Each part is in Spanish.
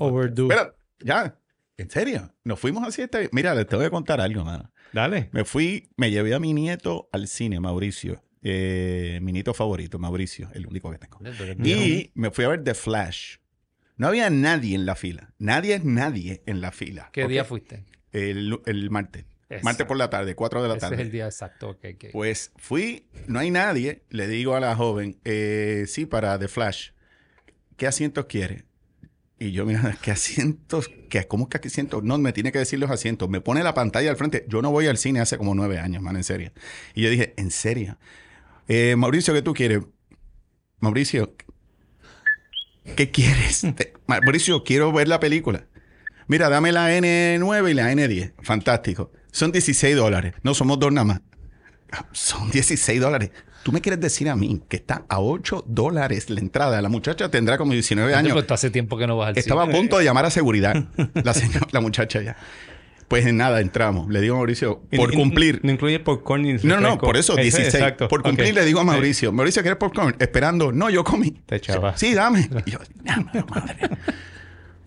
Overdue. Espera, ya. ¿En serio? Nos fuimos a siete. Mira, les tengo que contar algo, mano. Dale. Me fui, me llevé a mi nieto al cine, Mauricio. Eh, mi nieto favorito, Mauricio, el único que tengo. Y me fui a ver The Flash. No había nadie en la fila. Nadie es nadie en la fila. ¿Qué día fuiste? El, el martes. Exacto. Martes por la tarde, 4 de la Ese tarde. es el día exacto. ok, ok. Pues fui, no hay nadie. Le digo a la joven, eh, sí, para The Flash, ¿qué asientos quiere? Y yo, mira, ¿qué asientos? ¿Qué, ¿Cómo es que asientos? No, me tiene que decir los asientos. Me pone la pantalla al frente. Yo no voy al cine hace como nueve años, man, en serio. Y yo dije, ¿en serio? Eh, Mauricio, ¿qué tú quieres? Mauricio, ¿qué quieres? Te- Mauricio, quiero ver la película. Mira, dame la N9 y la N10. Fantástico. Son 16 dólares. No, somos dos nada más. Ah, Son 16 dólares. ¿Tú me quieres decir a mí que está a 8 dólares la entrada? La muchacha tendrá como 19 Antes, años. tú hace tiempo que no vas al Estaba a punto de llamar a seguridad. La, señora- la muchacha ya. Pues en nada, entramos. Le digo a Mauricio, por Y- cumplir. No incluye popcorn ni No, no, por eso, Ese- 16. Exacto. Por cumplir Ok. le digo a Mauricio, Mauricio, ¿quieres popcorn? Esperando. No, yo comí. Te echaba. Sí, dame. Y yo, madre.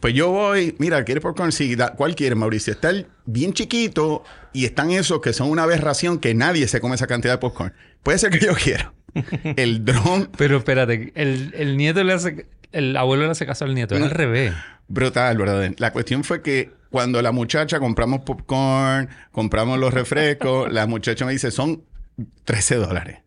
Pues yo voy, mira, ¿quieres popcorn? Sí, da- ¿cuál quieres, Mauricio? Está el bien chiquito y están esos que son una aberración que nadie se come esa cantidad de popcorn. Puede ser que yo quiero. El dron Pero espérate, el, el nieto le hace... El abuelo le hace caso al nieto. Es al revés. brutal, ¿verdad? La cuestión fue que cuando la muchacha compramos popcorn, compramos los refrescos, la muchacha me dice, son 13 dólares.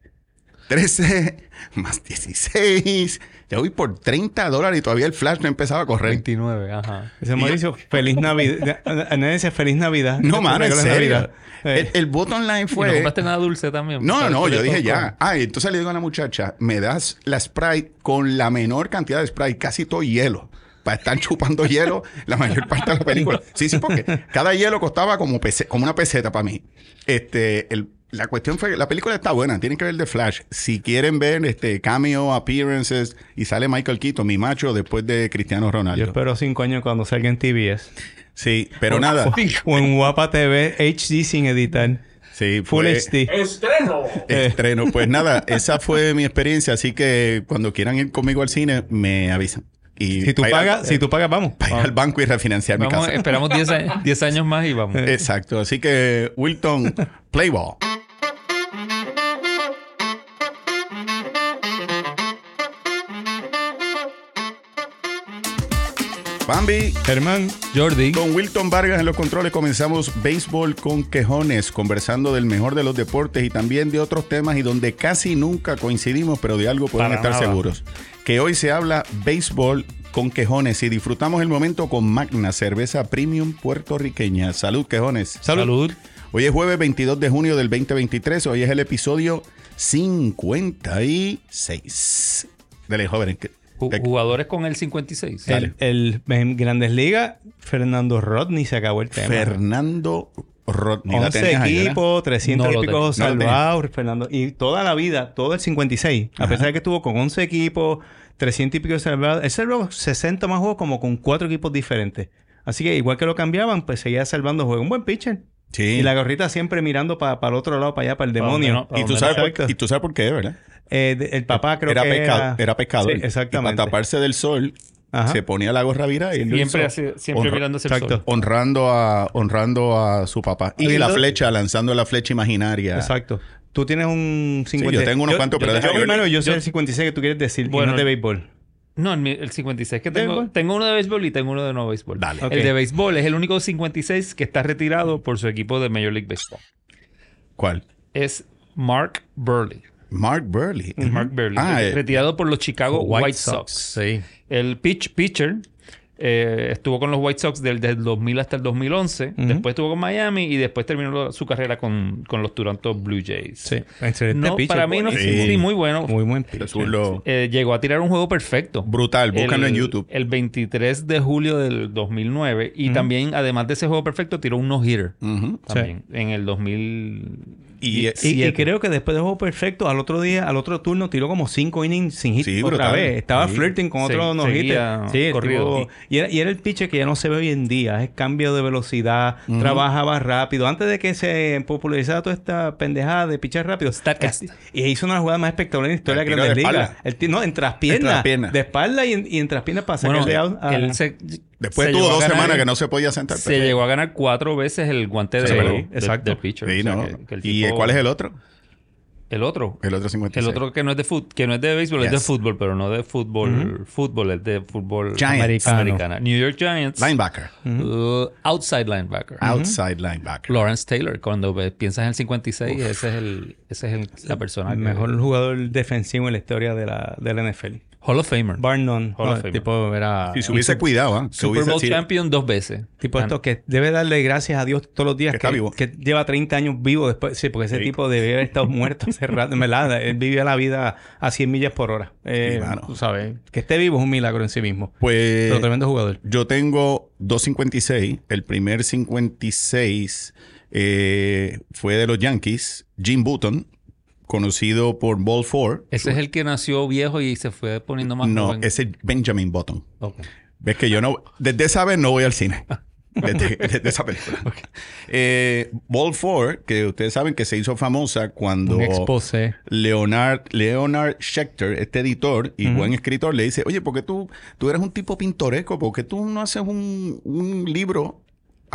13 más 16. Ya voy por 30 dólares y todavía el flash no empezaba a correr. 29, ajá. Dice Mauricio, feliz Navidad. Nadie dice feliz Navidad. No, mano, en serio. Navidad. El, el bottom line ¿Y no fue... compraste nada dulce también? No, no, yo dije ya. Ah, entonces le digo a la muchacha, me das la Sprite con la menor cantidad de Sprite, casi todo hielo. Para estar chupando hielo la mayor parte de la película. Sí, sí, porque cada hielo costaba como, pese- como una peseta para mí. Este, el- la cuestión fue, la película está buena, tienen que ver The Flash. Si quieren ver este cameo appearances y sale Michael Keaton, mi macho, después de Cristiano Yo Ronaldo. espero cinco años cuando salga en TBS. Sí, pero nada. O en Guapa TV HD sin editar. Sí, Full fue- HD. Estreno. Pues nada, esa fue mi experiencia. Así que cuando quieran ir conmigo al cine, me avisan. Y Si tú al- pagas, si tú pagas, vamos. para ir al banco y refinanciar mi casa. esperamos 10 a- 10 años más y vamos. Exacto. Así que, Wilton, play Bambi, Germán, Jordi. con Wilton Vargas en los controles comenzamos Béisbol con Quejones, conversando del mejor de los deportes y también de otros temas y donde casi nunca coincidimos, pero de algo pueden Para estar nada. seguros. Que hoy se habla béisbol con Quejones y disfrutamos el momento con Magna, cerveza premium puertorriqueña. Salud, Quejones. Salud. Hoy es jueves 22 de junio del 2023. Hoy es el episodio 56. Dele, joven. Jugadores con el 56. el, el- en Grandes Ligas, Fernando Rodney se acabó el tema. Fernando Rodney. La 11 tenías ahí, ¿verdad? equipos, 300 No tenía. salvados, Fernando. Y toda la vida, todo el 56. A pesar de que estuvo con 11 equipos, 300 y pico salvados. Él salvó 60 más juegos como con cuatro equipos diferentes. Así que igual que lo cambiaban, pues seguía salvando juegos. Un buen pitcher. Sí. Y la gorrita siempre mirando para el otro lado, para allá, para el Pa' demonio. no- Y tú, sabes por, y tú sabes por qué, ¿verdad? Eh, de- el papá creo era, que pescado, era... era pescador. Sí, exactamente. Y para taparse del sol, Ajá. se ponía la gorra virada y Siempre, hizo así- siempre honra- mirando hacia el exacto. sol. honrando a honrando a su papá. Y Habiendo- la flecha, lanzando la flecha imaginaria. Exacto. Tú tienes un 50... yo tengo unos cuantos, pero yo, deja yo, primero, yo sé yo- el 56 que tú quieres decir, Bueno, y no de béisbol. No, el 56 que ¿De tengo. Tengo uno de béisbol y tengo uno de no béisbol. Dale. El de béisbol es el único 56 que está retirado por su equipo de Major League Baseball. ¿Cuál? Es Mark Burley. Mark Burley. Mark Burley. Ah, eh, retirado por los Chicago White, Sox. Sí. El pitch pitcher eh, estuvo con los White Sox del, del 2000 hasta el 2011. Ujú. Después estuvo con Miami y después terminó lo- su carrera con, con los Toronto Blue Jays. Sí. Excelente No, pitcher, para mí no sí, muy bueno. Muy buen Eh, llegó a tirar un juego perfecto. Brutal, búscalo el, en YouTube. El 23 de julio del 2009. Y también, además de ese juego perfecto, tiró un no-hitter. También. En el 2000. Y, Y, y Siete. creo que después de juego perfecto, al otro día, al otro turno, tiró como cinco innings sin hit Sí, otra brutal. vez. Estaba Sí. flirting con otro no Sí, corrido. tipo- Y era, y era el pitcher que ya no se ve hoy en día. Es cambio de velocidad, trabajaba rápido. Antes de que se popularizara toda esta pendejada de pitcher rápido. Statcast. el- Y hizo una jugada más espectacular en la historia El que tiro la de liga. espalda. El ti- no, en En traspierna. De espalda y en, y en traspierna para Bueno, sacarle out a- él se, Después se tuvo dos ganar- semanas que no se podía sentar. Se llegó a ganar cuatro veces el guante de Sí, de- exacto. del pitcher. Sí, O sea, no. que- que el ¿Y cuál es el otro? El otro. El otro 56. El otro que no es de fut, que no es de béisbol, es de fútbol, pero no de fútbol, fútbol, es de fútbol Giants. americano. americana. New York Giants. Linebacker. uh, outside linebacker. Outside linebacker. Lawrence Taylor. Cuando piensas en el 56, ese es el, ese es el- la persona el que- mejor jugador defensivo en la historia de la, de la NFL. Hall of Famer. Bar none. Hall No, of el Famer. tipo era... Si se hubiese cuidado, ¿ah? Super hubiese Bowl sido- champion dos veces. Tipo esto que debe darle gracias a Dios todos los días Que que, está vivo. que lleva 30 años vivo después. Sí, porque ese tipo debe haber estado muerto hace rato. En verdad, él vivía la vida a 100 millas por hora. Eh, Sí, mano. tú sabes, que esté vivo es un milagro en sí mismo. Pues Pero tremendo jugador. yo tengo 256. El primer 56 eh, fue de los Yankees. Jim Button, conocido por Ball 4. Ese es el que nació viejo y se fue poniendo más No, joven. ese es Benjamin Button. Ok. Ves que yo no... Desde esa vez no voy al cine. Desde, desde esa película. Eh, Ball 4, que ustedes saben que se hizo famosa cuando... Leonard, Leonard Schechter, este editor y buen escritor, le dice, oye, ¿por qué tú, tú eres un tipo pintoresco? ¿Por qué tú no haces un, un libro?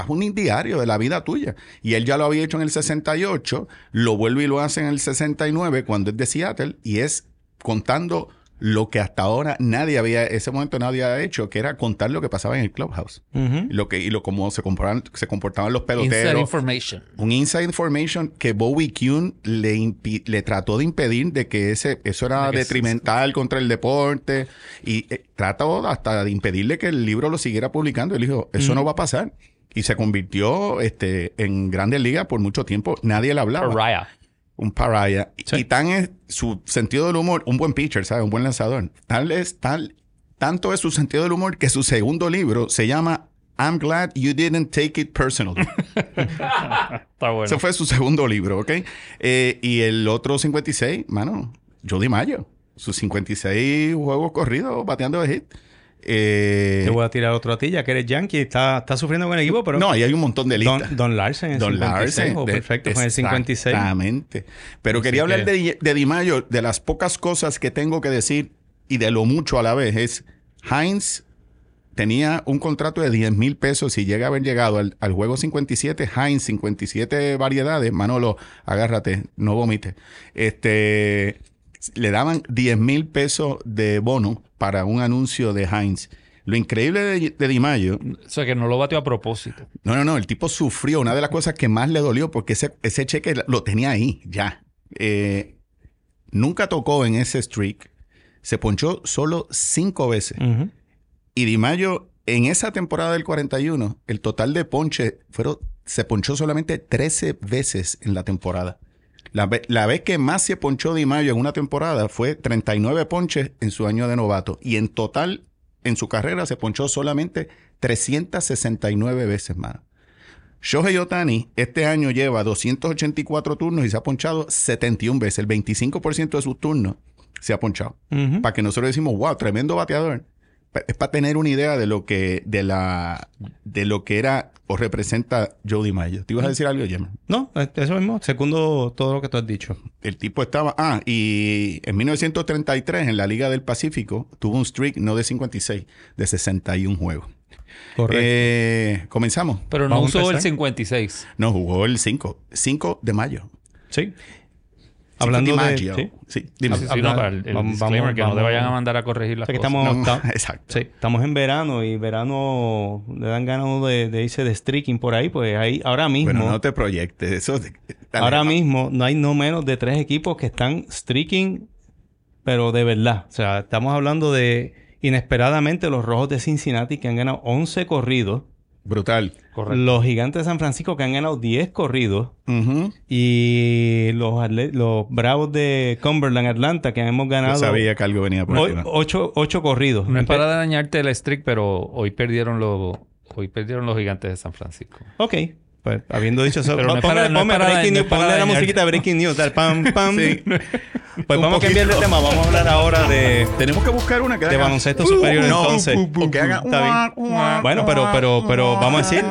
Haz un diario de la vida tuya. Y él ya lo había hecho en el 68, lo vuelve y lo hace en el 69 cuando es de Seattle y es contando lo que hasta ahora nadie había, ese momento nadie había hecho, que era contar lo que pasaba en el clubhouse. Lo que, y lo cómo se comportaban, se comportaban los Inside peloteros information. un inside information que Bowie Kuhn le, impi- le trató de impedir de que ese eso era De detrimental contra el deporte y eh, trató hasta de impedirle que el libro lo siguiera publicando. Él dijo, eso no va a pasar. Y se convirtió este, en grandes ligas por mucho tiempo. Nadie le hablaba. Pariah. Un pariah. Sí. Y tan es su sentido del humor, un buen pitcher, ¿sabes? Un buen lanzador. Tal es, tal, tanto es su sentido del humor que su segundo libro se llama I'm glad you didn't take it personal. Está bueno. Ese fue su segundo libro, ¿ok? Eh, y el otro 56, mano, Jody Mayo. Sus 56 juegos corridos bateando de hit. Eh, Te voy a tirar otro a ti, ya que eres Yankee. Está, está sufriendo con el equipo, pero... no, ahí hay un montón de listas. Don, Don Larsen en el Don 56. Larsen. oh, de- perfecto, con el 56. Exactamente. Pero Así quería hablar que- de, de Di Mayo. De las pocas cosas que tengo que decir y de lo mucho a la vez es Heinz tenía un contrato de 10 mil pesos y llega a haber llegado al, al juego 57, Heinz 57 variedades, Manolo, agárrate, no vomite. Este, le daban 10 mil pesos de bono para un anuncio de Heinz. Lo increíble de, de Di Mayo O sea, que no lo batió a propósito. no, no, no. El tipo sufrió. Una de las cosas que más le dolió porque ese, ese cheque lo tenía ahí, ya. Eh, nunca tocó en ese streak. Se ponchó solo cinco veces. Y Di Mayo, en esa temporada del 41, el total de ponche fueron, se ponchó solamente 13 veces en la temporada. La, ve- la vez que más se ponchó Di Mayo en una temporada fue 39 ponches en su año de novato. Y en total, en su carrera, se ponchó solamente 369 veces más. Shohei Otani este año lleva 284 turnos y se ha ponchado 71 veces. El 25% de sus turnos se ha ponchado para que nosotros decimos, wow, tremendo bateador. Es para tener una idea de lo que, de la, de lo que era o representa Jody Mayo. ¿Te ibas a decir algo, Gemma? No, eso mismo. Segundo todo lo que tú has dicho. El tipo estaba, ah, y en 1933 en la Liga del Pacífico tuvo un streak no de 56, de 61 juegos. Correcto. Eh, comenzamos. Pero no usó el empezar. 56. No, jugó el 5, 5 de mayo. sí. 5 Hablando de... Sí. Sí, dime. Sí, no, para el, el vamos- disclaimer, vamos- que no te vayan a mandar a corregir las O sea, que cosas. estamos- No, está- exacto. Sí, estamos en verano y verano le dan ganas de, de irse de streaking por ahí, pues ahí ahora mismo, Bueno, no te proyectes. Eso, dale. ahora mismo no hay no menos de tres equipos que están streaking, pero de verdad. O sea, estamos hablando de inesperadamente los Rojos de Cincinnati que han ganado 11 corridos, Brutal. Correcto. los Gigantes de San Francisco que han ganado 10 corridos Ujú. y los, los Bravos de Cumberland, Atlanta que hemos Yo ganado sabía que algo venía por o- aquí. ¿no? ocho, ocho corridos. No es para dañarte el streak, pero hoy perdieron los, hoy perdieron los gigantes de San Francisco. Ok. Pues habiendo dicho eso, Pero no es para- no es ponme para- breaking no news, para ponle la musiquita de breaking news, tal, pam, pam. Sí. Pues Un vamos a cambiar de tema. Vamos a hablar ahora de, Tenemos que buscar una que de haga- baloncesto superior no, entonces. o que haga- Está bien. Bueno, pero, pero, pero vamos a decir,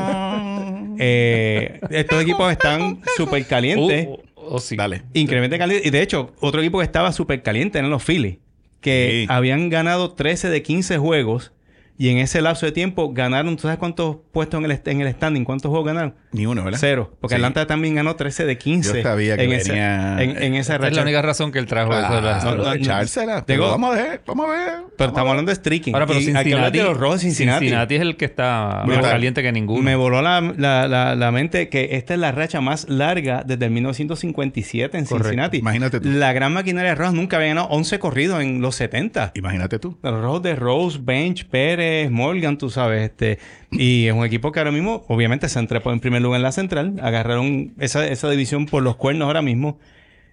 eh, estos equipos están súper calientes. Oh, oh, oh, sí. Dale. Increíblemente calientes. Y de hecho, otro equipo que estaba súper caliente eran los Phillies. Que Sí. habían ganado 13 de 15 juegos. Y en ese lapso de tiempo ganaron, ¿tú sabes cuántos puestos en el, en el standing? ¿Cuántos juegos ganaron? Ni uno, ¿verdad? Cero. Porque Sí. Atlanta también ganó 13 de 15. Yo sabía que en venía- en, en esa Esa es racha. la única razón que él trajo eso de no, no, echársela. Pero Digo- vamos a ver, vamos a ver. Pero vamos estamos ver. hablando de streaking. Ahora, pero Cincinnati, de los rojos de Cincinnati. Cincinnati es el que está más caliente que ninguno. Me voló la, la, la, la mente que esta es la racha más larga desde el 1957 en Correcto. Cincinnati. Imagínate tú. La gran maquinaria roja nunca había ganado 11 corridos en los 70. Imagínate tú. Los rojos de Rose, Bench, Pérez, Morgan, tú sabes. este Y es un equipo que ahora mismo, obviamente, se entrepó en primer lugar en la central. Agarraron esa, esa división por los cuernos ahora mismo.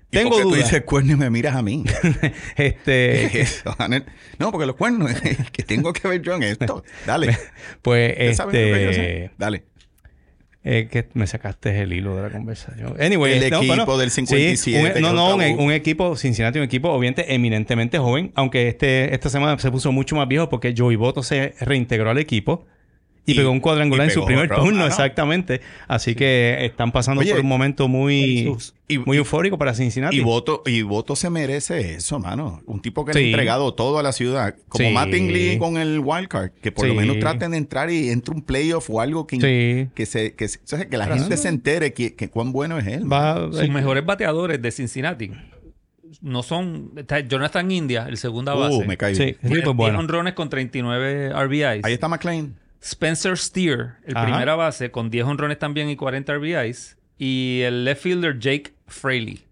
¿Y Tengo qué tú dudas. dices cuerno y me miras a mí? ¿Qué este, es eso? No, porque los cuernos, que tengo que ver yo en esto. Dale. pues, este... Dale. Eh, que me sacaste el hilo de la conversación. Anyway, El no, equipo bueno, del sí, 57 un- no, no, un, un equipo, Cincinnati, un equipo obviamente eminentemente joven, aunque este esta semana se puso mucho más viejo porque Joey Boto se reintegró al equipo y, Y- pegó un cuadrangular en su primer turno, ah, no. exactamente. Así que están pasando Oye, por un momento muy. Y, muy eufórico para Cincinnati. y voto, y voto se merece eso, mano. Un tipo que le Sí. ha entregado todo a la ciudad. Como Sí. Mattingly con el wildcard. Que por lo Sí. menos traten de entrar y entre un playoff o algo que, Sí. que, se, que, se- o sea, que la Claro. gente se entere que, que cuán bueno es él. Va, Sus mejores bateadores de Cincinnati no son... está Jonathan India, el segunda Uh, base. me caí. sí, ese Tiene tipo es 10 bueno. honrones con 39 RBIs. Ahí está McLean. Spencer Steer, el Ajá. primera base, con 10 honrones también y 40 RBIs. Y el left fielder Jake Fraley,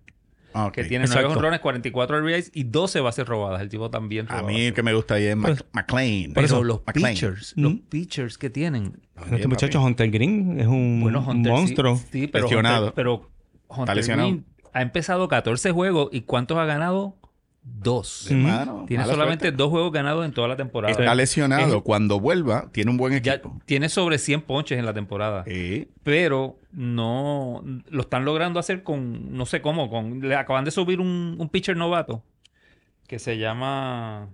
Ah, ok. que tiene 9 Exacto. honrones, 44 RBIs y 12 bases robadas. El tipo también A mí el que me gusta ahí es Mac- McLean. Pero eso, los McLean. pitchers, ¿Mm? los pitchers que tienen. Este muchacho Hunter Green es un, Bueno, un Hunter sí- monstruo. Sí, pero Lesionado. Hunter, pero Hunter lesionado. Green ha empezado 14 juegos y ¿cuántos ha ganado? Dos. Hermano, Tiene solamente suerte. dos juegos ganados en toda la temporada. Está lesionado. Es- Cuando vuelva, tiene un buen Ya equipo. tiene sobre 100 ponches en la temporada. Pero no lo están logrando hacer con, no sé cómo, con le acaban de subir un, un pitcher novato que se llama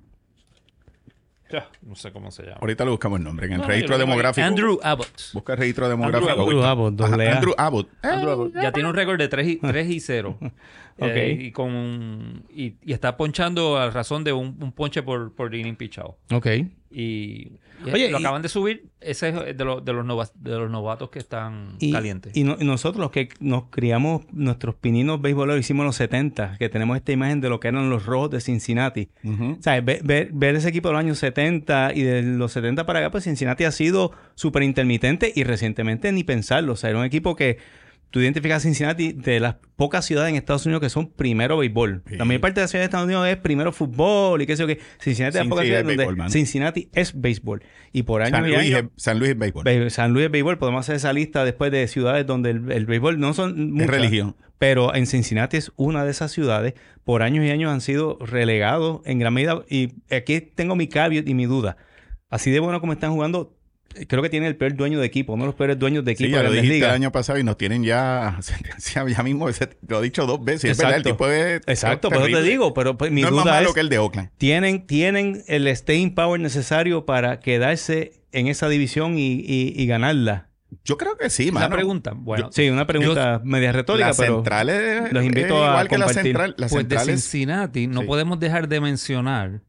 no sé cómo se llama. Ahorita le buscamos el nombre. En el No, registro demográfico. Andrew Abbott. Busca el registro demográfico. Andrew Andrew Abbott, Ajá. Andrew Abbott. Andrew Abbott. Ya tiene un récord de 3 y, 3 y 0. Ok. Eh, y, con, y, y está ponchando a razón de un, un ponche por, por inning pitchado. Ok. Y, y Oye, lo y- acaban de subir. Ese es de, los de, los nova- de los novatos que están Y, calientes. y no- y nosotros los que nos criamos, nuestros pininos beisboleros hicimos en los 70, que tenemos esta imagen de lo que eran los rojos de Cincinnati. Ujú. O sea, ver, ver- ver ese equipo de los años 70 y de los 70 para acá, pues Cincinnati ha sido súper intermitente y recientemente ni pensarlo. O sea, era un equipo que tú identificas a Cincinnati de las pocas ciudades en Estados Unidos que son primero béisbol. Sí. La mayor parte de las ciudades de Estados Unidos es primero fútbol y qué sé yo qué. Cincinnati es pocas es ciudades donde béisbol. Cincinnati es béisbol. Y por años San y Luis, años... es, San Luis es béisbol. Be- San Luis es béisbol, podemos hacer esa lista después de ciudades donde el, el béisbol no son es muchas, religión. pero en Cincinnati es una de esas ciudades. Por años y años han sido relegados en gran medida. Y aquí tengo mi caveat y mi duda. Así de bueno como están jugando, creo que tiene el peor dueño de equipo, uno de los peores dueños de Sí, equipo ya de lo dijiste el Ligas. año pasado y nos tienen ya sentencia ya mismo. ese- lo he dicho dos veces. Es verdad, el Exacto. tipo es Exacto, por eso te digo, pero pues, mi no es más duda malo es, que el de Oakland. ¿tienen, ¿tienen el staying power necesario para quedarse en esa división y, y- y ganarla? Yo creo que sí, la mano. pregunta, bueno, Sí, una pregunta media retórica, la pero... central es, los invito es a igual que la compartir. central. La pues de es- Cincinnati no Sí. podemos dejar de mencionar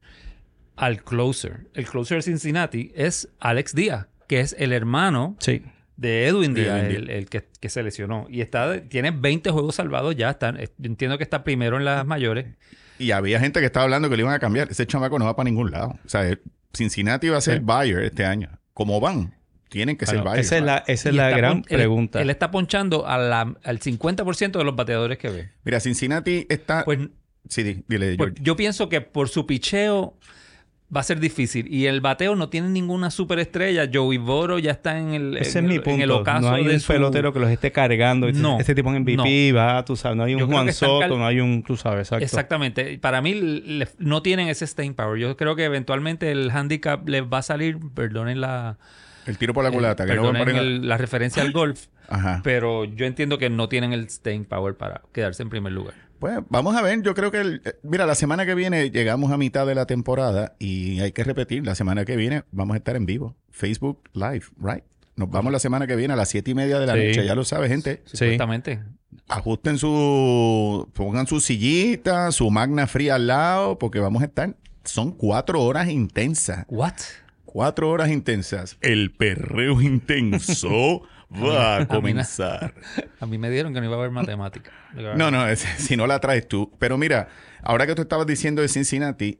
al closer. El closer de Cincinnati es Alex Díaz, que es el hermano Sí. de Edwin De Díaz, Edwin el, el que, que se lesionó. Y está, tiene 20 juegos salvados ya. Están, eh, entiendo que está primero en las mayores. Y había gente que estaba hablando que le iban a cambiar. Ese chamaco no va para ningún lado. O sea, Cincinnati va a ser Sí. Bayer este año. ¿Cómo van? Tienen que ser Bayer. esa es la, esa es la gran pon- pregunta. Él, está ponchando a la- al 50% de los bateadores que ve. Mira, Cincinnati está... Pues, sí, di- dile, pues, George. yo pienso que por su picheo va a ser difícil. Y el bateo no tiene ninguna superestrella. Joey Boro ya está en el, Ese en es mi el- en el punto. ocaso No hay de un su- pelotero que los esté cargando. Este, No. este tipo en MVP va, tú sabes. No hay un Yo Juan Soto, cal- no hay un, tú sabes, exacto. Exactamente. Para mí le- no tienen ese staying power. Yo creo que eventualmente el handicap les va a salir, perdonen la, El tiro por la culata. que no el- la referencia al golf, Ajá. pero yo entiendo que no tienen el staying power para quedarse en primer lugar. Pues vamos a ver, yo creo que, el- eh, mira, la semana que viene llegamos a mitad de la temporada y hay que repetir, la semana que viene vamos a estar en vivo, Facebook Live, right? Nos vamos la semana que viene a las siete y media de la Sí. noche, ya lo sabe, gente. Sí. Supuestamente. Ajusten su, pongan su sillita, su magna fría al lado, porque vamos a estar, son cuatro horas intensas, What? cuatro horas intensas. El perreo intenso va a comenzar. A mí me dieron que no iba a haber matemática. No, no, es- si no la traes tú. Pero mira, ahora que tú estabas diciendo de Cincinnati,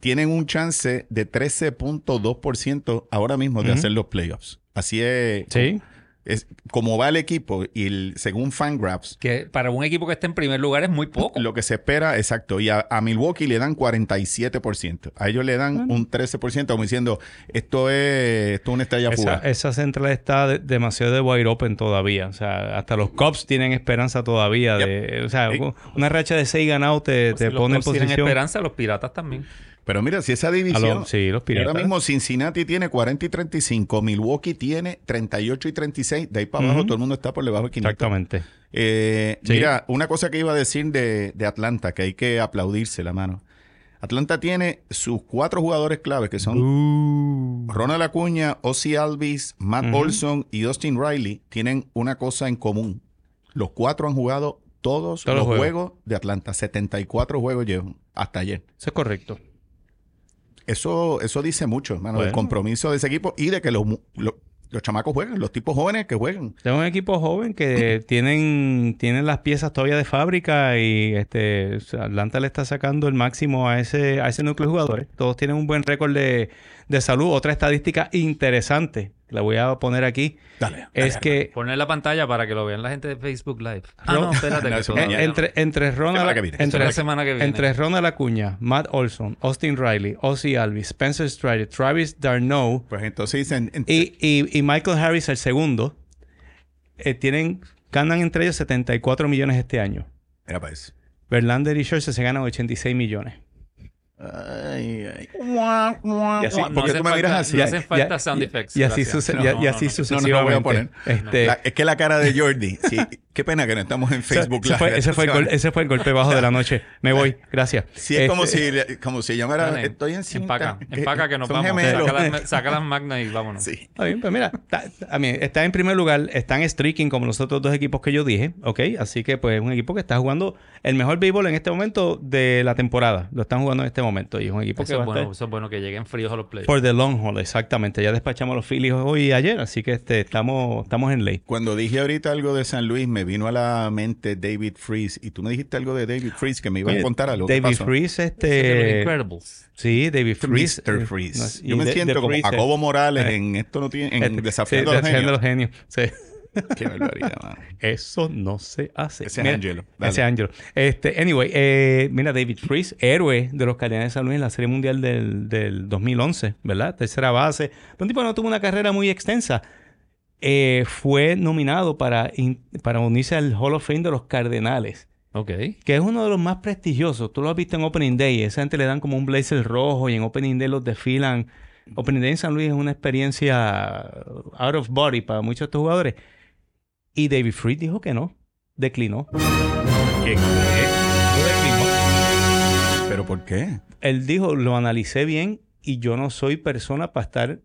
tienen un chance de 13.2% ahora mismo de hacer los playoffs. Así es, Sí. Es como va el equipo y el- según Fangraphs, Que para un equipo que esté en primer lugar es muy poco. lo que se espera, exacto, y a, a Milwaukee le dan 47%. A ellos le dan un 13%, como diciendo, esto es, esto es una estrella Esa, fugaz. esa central está de- demasiado de wide open todavía. O sea, hasta los Cubs tienen esperanza todavía. De, o sea, una racha de seis ganados te, Si te los pone en Cubs tienen posición. esperanza, los piratas también. Pero mira, si esa división... los- sí, los piratas. Ahora mismo Cincinnati tiene 40 y 35, Milwaukee tiene 38 y 36. De ahí para abajo todo el mundo está por debajo de 500. Exactamente. Eh, Sí. Mira, una cosa que iba a decir de, de Atlanta, que hay que aplaudirse la mano. Atlanta tiene sus cuatro jugadores claves, que son Uh. Ronald Acuña, Ozzy Alvis, Matt. Olson y Dustin Riley. Tienen una cosa en común. Los cuatro han jugado todos, Todos los los juegos. de Atlanta. 74 juegos llevan hasta ayer. Eso es correcto. Eso, eso dice mucho, hermano, del compromiso de ese equipo y de que los, mu- lo- los chamacos juegan, los tipos jóvenes que juegan. Es un equipo joven que tienen, tienen las piezas todavía de fábrica y este Atlanta le está sacando el máximo a ese, a ese núcleo de jugadores. Todos tienen un buen récord de, de salud. Otra estadística interesante, la voy a poner aquí, Dale. es que Poner la pantalla para que lo vean la gente de Facebook Live. Ah, no, espérate. No, que eso todavía no. entre, entre que viene, entre, la semana que viene. entre Ronald Acuña, Matt Olson, Austin Riley, Ozzy Alvis, Spencer Strider, Travis Darno Pues entonces dicen, en- y, y- y Michael Harris, el segundo, eh, tienen, ganan entre ellos 74 millones este año. Mira para eso. Verlander y Scherzer se ganan 86 millones. Ay, ay. Y así- No, no ¿por qué hacen tú me miras así? Ya- hacen falta sound y- effects. Y así, gracias. suce- No, y- no, y así no, no. sucesivamente. No, no, no voy a poner. Este, es que la cara de Jordi, sí, qué pena que no estamos en o sea, Facebook ese, fue, Live ese, fue el esta gol- semana. ese fue el golpe bajo de la noche. Me voy. Gracias. Sí, es como Este, si, como si llamara, Dale, estoy en cinta. Empaca, que- empaca que nos vamos. gemelos. Saca las, saca las magnas y vámonos. Sí. Está bien, pues mira, está, a mí, está en primer lugar, están streaking como los otros dos equipos que yo dije, ¿ok? Así que pues es un equipo que está jugando el mejor béisbol en este momento de la temporada. Lo están jugando en este momento y es un equipo que Eso va es, a bueno, estar eso es bueno que lleguen fríos a los playoffs. for the long haul, exactamente. Ya despachamos a los Phillies hoy y ayer, así que este, estamos, estamos en ley. Cuando dije ahorita algo de San Luis, me vino a la mente David Freeze. Y tú me dijiste algo de David Freeze que me iba a Oye, contar algo. ¿Qué David pasó? Freeze, este... Incredibles. Sí, David Freeze. Mr. eh, Freeze. no Yo me de- siento de como Freeze, Jacobo Morales eh, en esto no tiene, en este, Desafiando sí, a los Genios. los genios. Sí. Qué barbaridad, mano. Eso no se hace. Ese es Angelo. Dale. Ese es Angelo. Este, anyway, eh, mira, David Freeze, héroe de los Cardenales de San Luis en la Serie Mundial del, del 2011, ¿verdad? Tercera base. Pero un tipo que no tuvo una carrera muy extensa. Eh, fue nominado para, in- para unirse al Hall of Fame de los Cardenales, Ok. que es uno de los más prestigiosos. Tú lo has visto en Opening Day. Esa gente le dan como un blazer rojo y en Opening Day los desfilan. Opening Day en San Luis es una experiencia out of body para muchos de estos jugadores. Y David Freeze dijo que no. Declinó. ¿Qué? ¿Qué? ¿Pero por qué? Él dijo, lo analicé bien y yo no soy persona para estar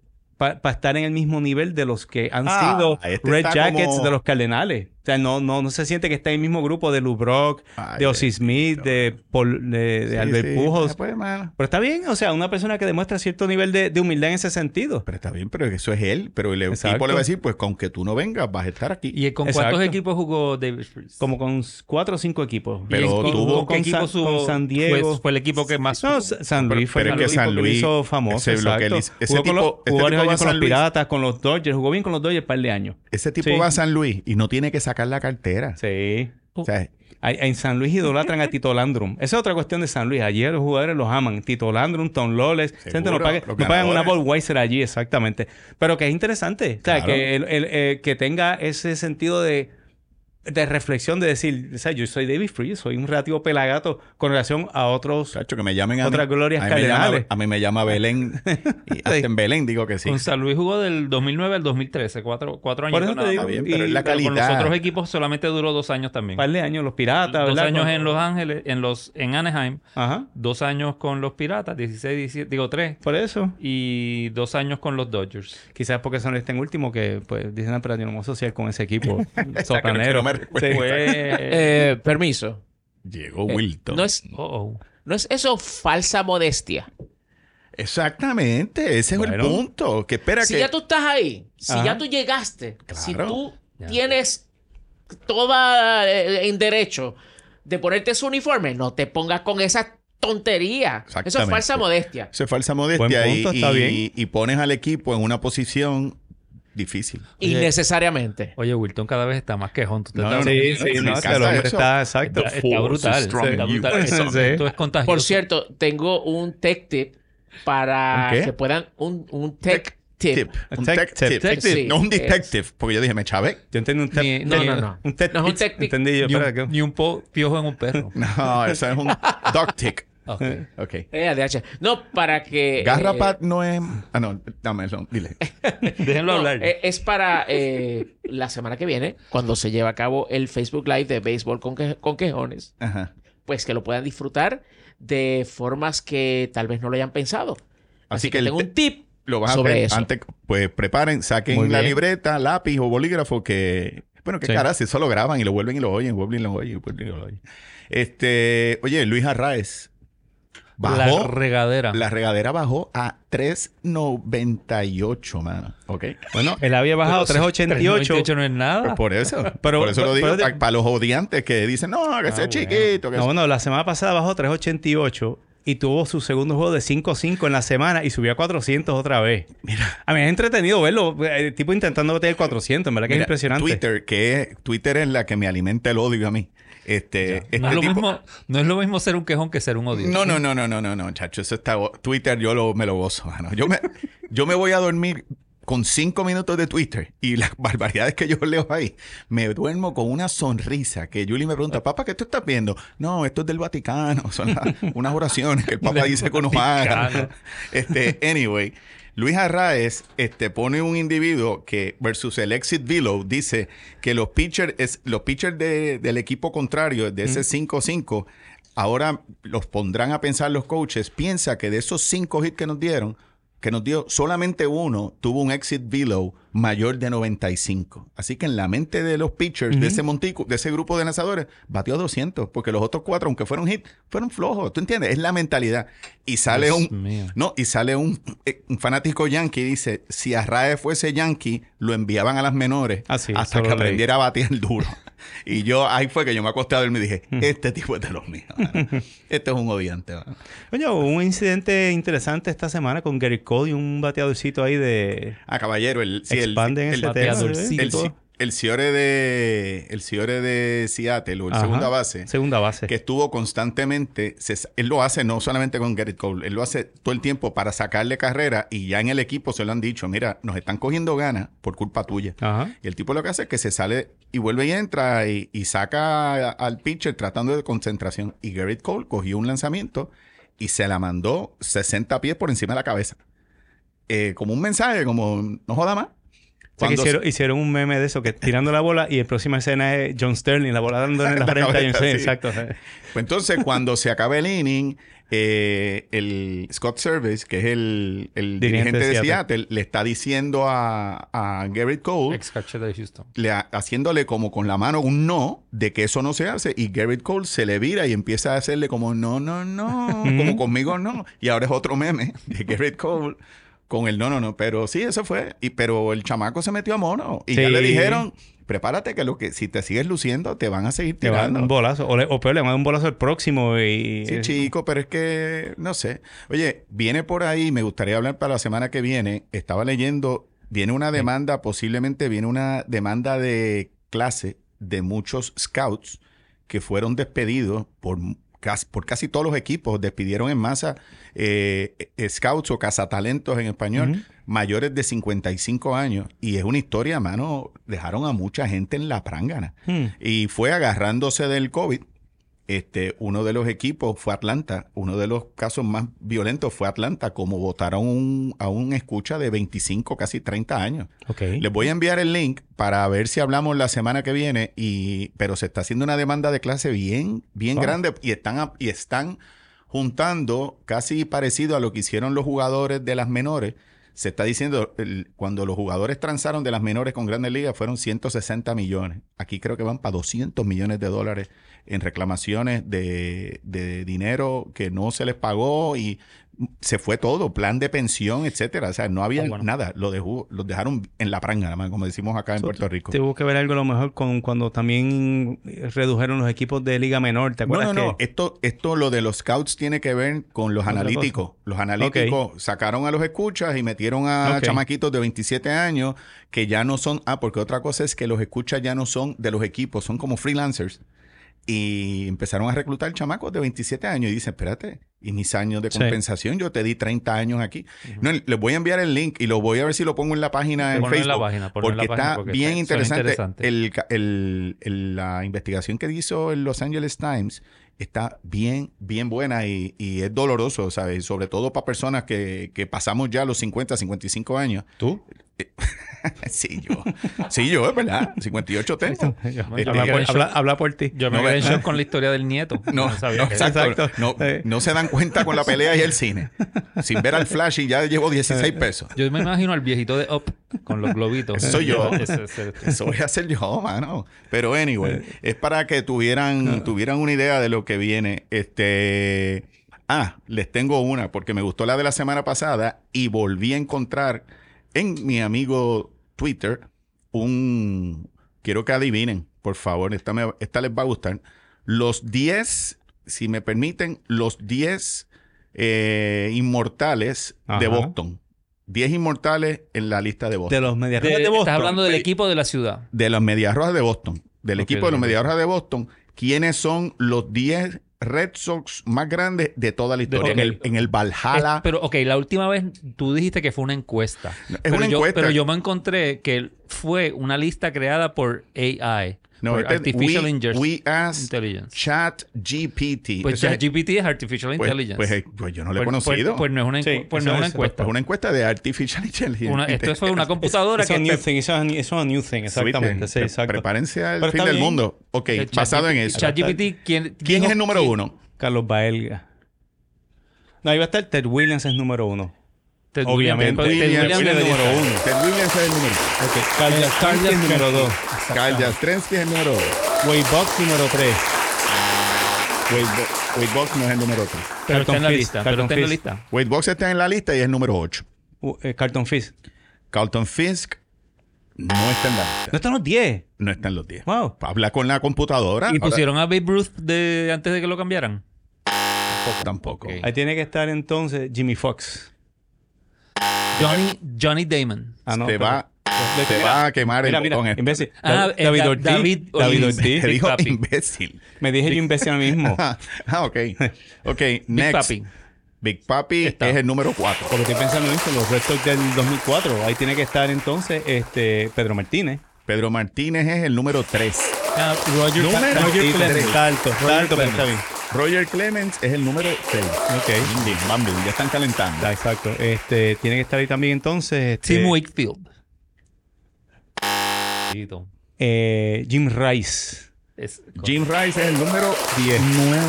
para estar en el mismo nivel de los que han Ah, sido este Red Jackets como- de los Cardenales. O sea, no, no, no se siente que está en el mismo grupo de Lou Brock, Ay, de Ozzy Smith, de, Paul- de, de Sí, Albert sí. Pujols. Ah, pues. Pero está bien, o sea, una persona que demuestra cierto nivel de, de humildad en ese sentido. Pero está bien, pero eso es él. Pero el Exacto. equipo le va a decir, pues, con que tú no vengas, vas a estar aquí. ¿Y con Exacto. cuántos equipos jugó David? Como con cuatro o cinco equipos. Pero ¿Y con- tuvo- ¿con qué equipo San- su- con San Diego. Fue, fue el equipo que más... No, Sa- San Pero- Luis fue pero el es que San equipo que Luis- hizo famoso. ese es lo que hizo. Ese jugó con los, jugó tipo va con San los Luis. Piratas, con los Dodgers. Jugó bien con los Dodgers un par de años. Ese tipo Sí. va a San Luis y no tiene que sacar la cartera. Sí. O sea, En San Luis idolatran a Tito Landrum. Esa es otra cuestión de San Luis. Ayer los jugadores los aman. Tito Landrum, Tom Loles. Gente no, los no pagan una. Budweiser allí, exactamente. Pero que es interesante. O sea, Claro. que, el- el- eh, que tenga ese sentido de... de reflexión de decir, o sea, yo soy David Free, soy un relativo pelagato con relación a otros Chacho, que me llamen a Otras mí. glorias a mí, me llama, cardenales. a mí me llama Belén. y hasta en Belén digo que sí. Con San Luis jugó del 2009 al 2013, cuatro, cuatro años. Por eso te nada digo, bien, pero y- es la Pero con los calidad. otros equipos solamente duró dos años también. par de años, los piratas, dos ¿verdad? años en Los Ángeles, en los en Anaheim, Ajá, dos años con los Piratas, 16, 17, digo tres, por eso. y dos años con los Dodgers. Quizás porque son este en último que, pues, dicen, pero yo no me voy a asociar con ese equipo sotanero. Eh, permiso. Llegó Eh, Wilton. no, es, Oh, oh. no es eso falsa modestia. Exactamente, ese es el punto. Que espera Si que. ya tú estás ahí, si Ajá. ya tú llegaste, si tú Ya. tienes toda eh, en derecho de ponerte su uniforme, no te pongas con esa tontería. Eso es falsa modestia. Eso es falsa modestia y- punto, está y, bien. y pones al equipo en una posición difícil. Oye. Innecesariamente. Oye, Wilton cada vez está más quejón. ¿Tú te No, estás- Sí, Me sí, no, el hombre está exacto. Está, brutal. Está brutal. Eso- Sí. Esto es contagioso. Por cierto, tengo un tech tip para ¿Un qué? que puedan un, un tech tip. Tip. Un Tech tech tip. tip. Tech tip. No un Sí, detective, porque yo dije, me chavé. Yo entendí un tech. Ni- No, no, no. Un tech No es un tip. tech tip. Entendí yo. Ni un, ni un po- piojo en un perro. No, eso es un dog tick. Ok. Ok. Eh. No, para que... Garrapat no es. Ah, no, dámelo, dile. Déjenlo No, hablar. eh, es para eh, la semana que viene, cuando se lleva a cabo el Facebook Live de Béisbol con, que- con Quejones, Ajá. pues que lo puedan disfrutar de formas que tal vez no lo hayan pensado. Así Así, que que, tengo te- un tip Lo vas a sobre hacer eso. antes. Pues preparen, saquen la libreta, lápiz o bolígrafo que. Bueno, qué Sí. caras, eso lo graban y lo vuelven y lo oyen, vuelven y lo oyen, vuelven y lo oyen. Este, oye, Luis Arraez la bajó. regadera. La regadera bajó a 3.98, mano. ¿Ok? Bueno, él había bajado 388. 398 no es nada. Pues por eso. Pero- por eso lo digo. pero- Para los odiantes que dicen, no, que sea bueno. chiquito. Que No, sea-". bueno, la semana pasada bajó 388 y tuvo su segundo juego de 5-5 en la semana y subió a 400 otra vez. Mira. A mí es entretenido verlo, el tipo intentando bater el 400, en verdad que Mira, es impresionante. Twitter, que Twitter es la que me alimenta el odio a mí. Este, este no, es lo tipo- mismo, no es lo mismo ser un quejón que ser un odio. No, no, no, no, no, no, no, chacho. Eso está. Twitter yo lo, me lo gozo. mano. Yo me, yo me voy a dormir con cinco minutos de Twitter y las barbaridades que yo leo ahí. Me duermo con una sonrisa que Julie me pregunta, papá, ¿qué tú estás viendo? No, esto es del Vaticano. Son la- unas oraciones que el Papa dice que uno haga. Este, anyway. Luis Arraez este, pone un individuo que versus el exit below dice que los pitchers, es, los pitchers de- del equipo contrario, de ese 5-5, ahora los pondrán a pensar los coaches. Piensa que de esos cinco hits que nos dieron, que nos dio solamente uno, tuvo un exit below mayor de 95. Así que en la mente de los pitchers de ese montico, de ese grupo de lanzadores, batió a 200, porque los otros cuatro, aunque fueron hit, fueron flojos. ¿Tú entiendes? Es la mentalidad. Y sale Dios un, mío. no, y sale un, eh, un fanático yankee y dice, si Arrae fuese yankee, lo enviaban a las menores Ah, hasta que aprendiera a batear duro. y yo, ahí fue que yo me acosté a dormir y dije, este tipo es de los míos. Este es un odiante. Oye, hubo un incidente interesante esta semana con Gary Cole y un bateadorcito ahí de... Ah, caballero, el, sí, el, Expanden el, ese el, tema. el, ci- el Ciore de el Ciore de Seattle o el Ajá. segunda base Segunda base. que estuvo constantemente, se- él lo hace no solamente con Garrett Cole, él lo hace todo el tiempo para sacarle carrera y ya en el equipo se lo han dicho, mira, nos están cogiendo ganas por culpa tuya. Ajá. Y el tipo lo que hace es que se sale y vuelve y entra y, y saca al pitcher tratando de concentración. Y Garrett Cole cogió un lanzamiento y se la mandó 60 pies por encima de la cabeza. Eh, como un mensaje, como no joda más. Sea, que hicieron, hicieron un meme de eso, que tirando la bola y en próxima escena es John Sterling, la bola dándole en la, La frente a John cabeza, Sterling. sí. Exacto. Pues entonces, cuando se acaba el inning, eh, el Scott Service, que es el, el dirigente, de Seattle. le está diciendo a, a Garrett Cole, Ex catcher de Houston. le ha- haciéndole como con la mano un no, de que eso no se hace, y Garrett Cole se le vira y empieza a hacerle como no, no, no, como conmigo no. Y ahora es otro meme de Garrett Cole con el no, no, no. Pero sí, eso fue. Y, pero el chamaco se metió a mono. Y ya le dijeron, prepárate que lo que si te sigues luciendo, te van a seguir a dar tirando. un bolazo. O, le- o peor, le va a dar un bolazo al próximo y... Sí, chico, pero es que no sé. Oye, viene por ahí, me gustaría hablar para la semana que viene. Estaba leyendo, viene una demanda, posiblemente viene una demanda de clase de muchos scouts que fueron despedidos por casi, por casi todos los equipos. Despidieron en masa eh, scouts o cazatalentos en español. Mayores de 55 años. Y es una historia, mano, dejaron a mucha gente en la prángana. Hmm. Y fue agarrándose del COVID. Este, uno de los equipos fue Atlanta. Uno de los casos más violentos fue Atlanta, como votaron un- a un escucha de 25, casi 30 años. Ok. Les voy a enviar el link para ver si hablamos la semana que viene. Y, pero se está haciendo una demanda de clase bien, bien grande y están, y están juntando casi parecido a lo que hicieron los jugadores de las menores. Se está diciendo, el- cuando los jugadores transaron de las menores con grandes ligas fueron 160 millones. Aquí creo que van para 200 millones de dólares en reclamaciones de, de dinero que no se les pagó y se fue todo, plan de pensión, etcétera. O sea, no había Ah, bueno. nada. Lo dejó, los dejaron en la pranga, como decimos acá en So, Puerto Rico. Tuvo que ver algo a lo mejor con cuando también redujeron los equipos de Liga Menor. ¿Te No, acuerdas no, no. que Esto, esto, lo de los scouts tiene que ver con los analíticos. Los analíticos sacaron a los escuchas y metieron a chamaquitos de 27 años que ya no son. Ah, porque otra cosa es que los escuchas ya no son de los equipos, son como freelancers. Y empezaron a reclutar chamacos de 27 años y dicen, espérate, ¿y mis años de Sí. compensación? Yo te di 30 años aquí. No, les voy a enviar el link y lo voy a ver si lo pongo en la página en Ponlo en Facebook. la página, ponlo en porque la página está porque bien interesante. interesante. El, ca- el- el- la investigación que hizo el Los Angeles Times está bien, bien buena y, y es doloroso, ¿sabes? Sobre todo para personas que, que pasamos ya los 50, 55 años. tú? sí, yo. Sí, yo, es verdad. 58 tengo. Este, habla, por, habla- habla por ti. Yo me No, quedé en ¿verdad? shock con la historia del nieto. No, sabía no, que- exacto. Exacto. No, Eh. no se dan cuenta con la pelea y el cine. Sin ver al Flash y ya llevo 16 pesos. Yo me imagino al viejito de Up con los globitos. Soy yo. Eso voy a hacer yo, mano. Pero anyway, es para que tuvieran, tuvieran una idea de lo que viene. Este. Ah, les tengo una, porque me gustó la de la semana pasada y volví a encontrar en mi amigo Twitter un. Quiero que adivinen, por favor, esta, me- esta les va a gustar. Los 10, si me permiten, los 10 eh, inmortales de. Boston. 10 inmortales en la lista de Boston De los Medias de- Rojas de Boston. estás hablando del equipo de la ciudad. de las Medias Rojas de Boston, del equipo de los ok. Medias Rojas de Boston, ¿quiénes son los 10 Red Sox más grandes de toda la historia? En, el, en el Valhalla. Es- pero, ok, la última vez tú dijiste que fue una encuesta. Es pero una yo, encuesta. Pero yo me encontré que fue una lista creada por AI. No, por Artificial we, we asked Intelligence. Chat GPT. Pues ChatGPT es Artificial pues, Intelligence. pues, eh, pues yo no lo he Pues- conocido. Pues, pues no es una, encu- Sí, pues eso no es una es- encuesta. Pues una encuesta de Artificial Intelligence. Una- esto fue una computadora Eso que... es thing, eso es new- eso es new thing, exactamente. Sí, exacto. Prepárense al Pero fin del bien. mundo. Ok, basado en eso. ChatGPT, ¿quién, ¿Quién es el número quién- uno? Carlos Baelga. No, ahí va a estar Ted Williams es número uno. Ted Obviamente. Williams. Ted Williams, Williams Williams debería número uno. Ted Williams es el número uno. Ok. Carl Yastrzemski es número dos. Carl Yastrzemski es el número dos. Wade Box número tres. Wade, Bo- Wade Box no es el número tres. Pero está en la lista. Pero está en la lista. Wade Box está en la lista y es el número 8. Uh, eh, Carlton Fisk. Carlton Fisk no está en la lista. No están los 10. No está en los 10. Wow. Habla con la computadora. Y Ahora, pusieron a Babe Ruth de, antes de que lo cambiaran. tampoco. Ok. Ahí tiene que estar entonces Jimmy Fox. Johnny, Johnny Damon. Ah, no. te pero- va, te Mira, va a quemar Mira, el mira, con esto. imbécil. Ah, Da- eh, David Da- Ortiz. David David Ortiz. Ortiz. Te Big dijo Papi. imbécil. Me dije yo imbécil mismo. ah, ok. Ok, Big next. Papi. Big Papi Está. es el número 4. Porque estoy pensando en los Red Sox del 2004. Ahí tiene que estar entonces este Pedro Martínez. Pedro Martínez es el número 3. Ah, Roger, Número Roger. Clemens. Está alto, está alto, pero está bien. Roger Clemens es el número 6. Ok. Bien, ya están calentando. Está, exacto. Este, tiene que estar ahí también entonces. este, Tim Wakefield. Eh, Jim Rice. Es- Jim Rice es el número 10. 9.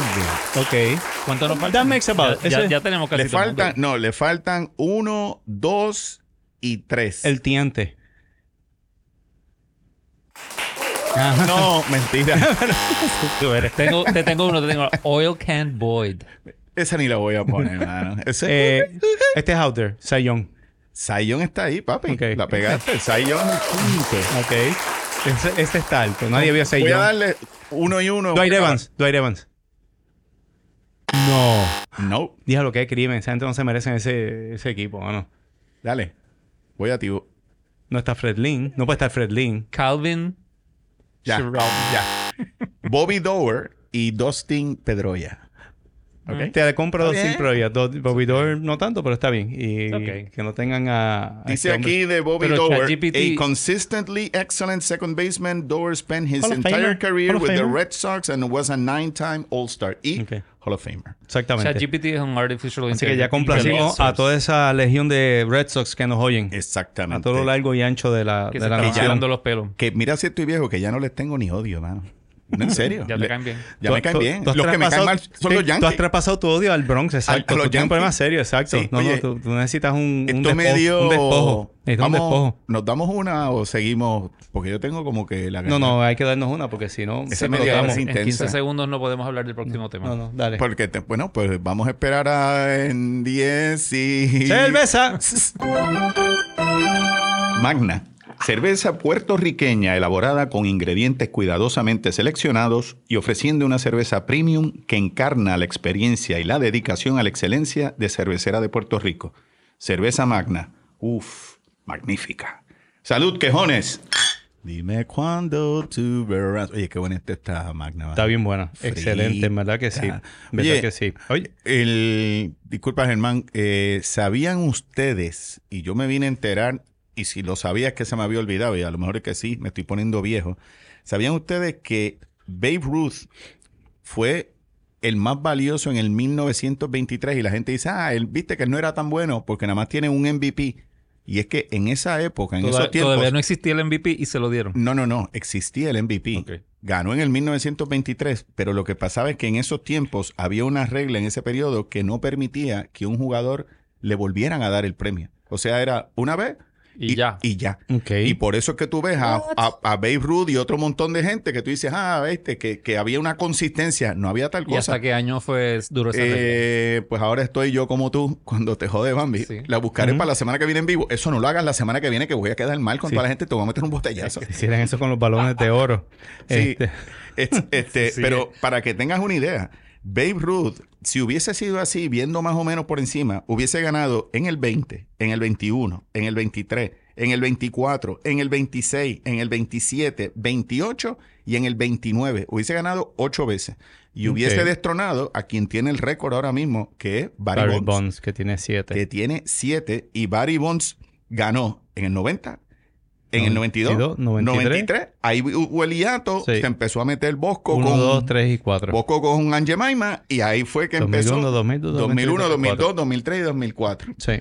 Ok. ¿Cuánto nos falta? That makes about- Ya, ya- ese- ya tenemos casi Le faltan, no, le faltan 1, 2 y 3. El tiante. No, mentira. Tú eres. Tengo, te tengo uno, te tengo Oil Can Boyd. Esa ni la voy a poner, mano. Ese, Eh, este es out there. Zion está ahí, papi. La pegaste. Zion es quinto. Ok. Ese, este está alto. Nadie vio a Voy a darle uno y uno. Dwight Evans. Dwight Evans. No. No. Dígalo que es crimen. Esa gente no se merecen ese, ese equipo, mano. Dale. Voy a ti. No está Fred Lynn. No puede estar Fred Lynn. Calvin Ya. Ya. Bobby Dower y Dustin Pedroya. Ok. Te compro dos sin problema. Dos- Bobby Doer no tanto, pero está bien. Y que no tengan a... a Dice este aquí de Bobby Pero a consistently excellent second baseman, Doer spent his entire Famer. career with the. Red Sox and was a nine-time All-Star y. Hall of Famer. Exactamente. ChatGPT es un artificial Así que ya complacimos a toda esa legión de Red Sox que nos oyen. Exactamente. A todo lo largo y ancho de la, que de se la están los pelos. Que mira si estoy viejo, que ya no les tengo ni odio, mano. No, en serio. Ya te caen bien. Ya Tú- me caen tú- bien. Los que me caen mal son sí, los Tú has Yankees. traspasado tu odio al Bronx, exacto. a los Tú tienes un problema Yankees. serio, exacto. Sí, no, oye, no, tú, tú necesitas un, un Esto despojo. medio... Un despojo. Necesitas un Vamos, despojo. ¿Nos damos una o seguimos? Porque yo tengo como que la No, no, hay que darnos una porque si no... Esa se media explotamos. hora En intensa. 15 segundos no podemos hablar del próximo tema. No, no, dale. Porque, te- bueno, pues vamos a esperar a, en 10 y... ¡Cerveza! Magna. Cerveza puertorriqueña elaborada con ingredientes cuidadosamente seleccionados y ofreciendo una cerveza premium que encarna la experiencia y la dedicación a la excelencia de cervecera de Puerto Rico. Cerveza Magna. Uf, magnífica. Salud, quejones. Dime cuándo tú verás. Oye, qué buena esta está Magna. Está bien buena. Frita. Excelente, en verdad que sí. En verdad Oye, que sí. Oye, El, disculpa Germán, eh, ¿sabían ustedes? Y yo me vine a enterar, y si lo sabía es que se me había olvidado, y a lo mejor es que sí, me estoy poniendo viejo. ¿Sabían ustedes que Babe Ruth fue el más valioso en el 1923? Y la gente dice, ah, él viste que él no era tan bueno porque nada más tiene un MVP. Y es que en esa época, en Toda- esos tiempos... todavía no existía el MVP y se lo dieron. No, no, no. Existía el MVP. Ganó en el 1923, pero lo que pasaba es que en esos tiempos había una regla en ese periodo que no permitía que un jugador le volvieran a dar el premio. O sea, era una vez Y ya. Y ya. Y por eso es que tú ves a, a, a Babe Ruth y otro montón de gente que tú dices, ah, este, que, que había una consistencia. No había tal ¿Y cosa. hasta qué año fue duró esa regla? Eh, pues ahora estoy yo como tú cuando te jode Bambi. Sí. La buscaré para la semana que viene en vivo. Eso no lo hagas la semana que viene que voy a quedar mal con Sí. toda la gente. Te voy a meter un botellazo. Hicieran eso con los balones de oro. Sí. Este, Es- este, Sí. Pero para que tengas una idea, Babe Ruth, si hubiese sido así, viendo más o menos por encima, hubiese ganado en el 20, en el 21, en el 23, en el 24, en el 26, en el 27, 28 y en el 29. Hubiese ganado ocho veces. Y hubiese destronado a quien tiene el récord ahora mismo, que es Barry, Barry Bonds, Bonds, que tiene siete. que tiene siete. Y Barry Bonds ganó en el 90, en el 92, 92, 93. Ahí hubo el hiato, Sí. se empezó a meter Bosco Uno, con dos, tres y cuatro. Bosco con un Angemaima y ahí fue que empezó 2001, 2002, 2001, 2003, 2002, 2003 y 2004. Sí.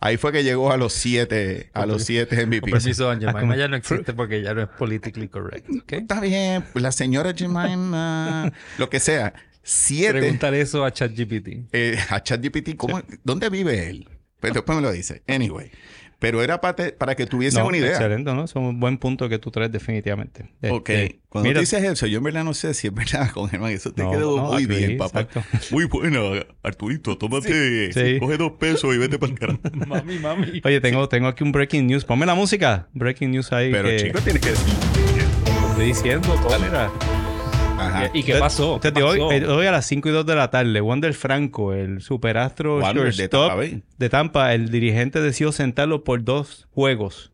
Ahí fue que llegó a los siete, a los siete MVP. Permiso, Ángel. Ah, como- ya no existe porque ya no es politically correct. ¿ok? Está bien, la señora Jemima, lo que sea. Siete. Pregúntale eso a ChatGPT. eh, a ChatGPT, ¿cómo, ¿dónde vive él? Pues después me lo dice. Anyway. Pero era para, te- para que tuviesen No, una idea. Excelente, ¿no? Es un buen punto que tú traes definitivamente. Ok. Este, Cuando mira, tú dices eso, yo en verdad no sé si es verdad con Germán. Eso te No, quedó no, muy aquí, bien, papá. exacto. Muy bueno, Arturito. Tómate. Sí. Coge dos pesos y vete para el carajo. mami, mami. Oye, tengo, tengo aquí un breaking news. Ponme la música. Breaking news ahí. Pero que chicos, tienes que decir. estoy diciendo todo, mira. Ajá. ¿Y qué pasó? Usted, ¿Qué hoy, pasó? eh, hoy a las 5 y 2 de la tarde, Wander Franco, el superastro Wander de Tampa de Tampa, el dirigente decidió sentarlo por dos juegos.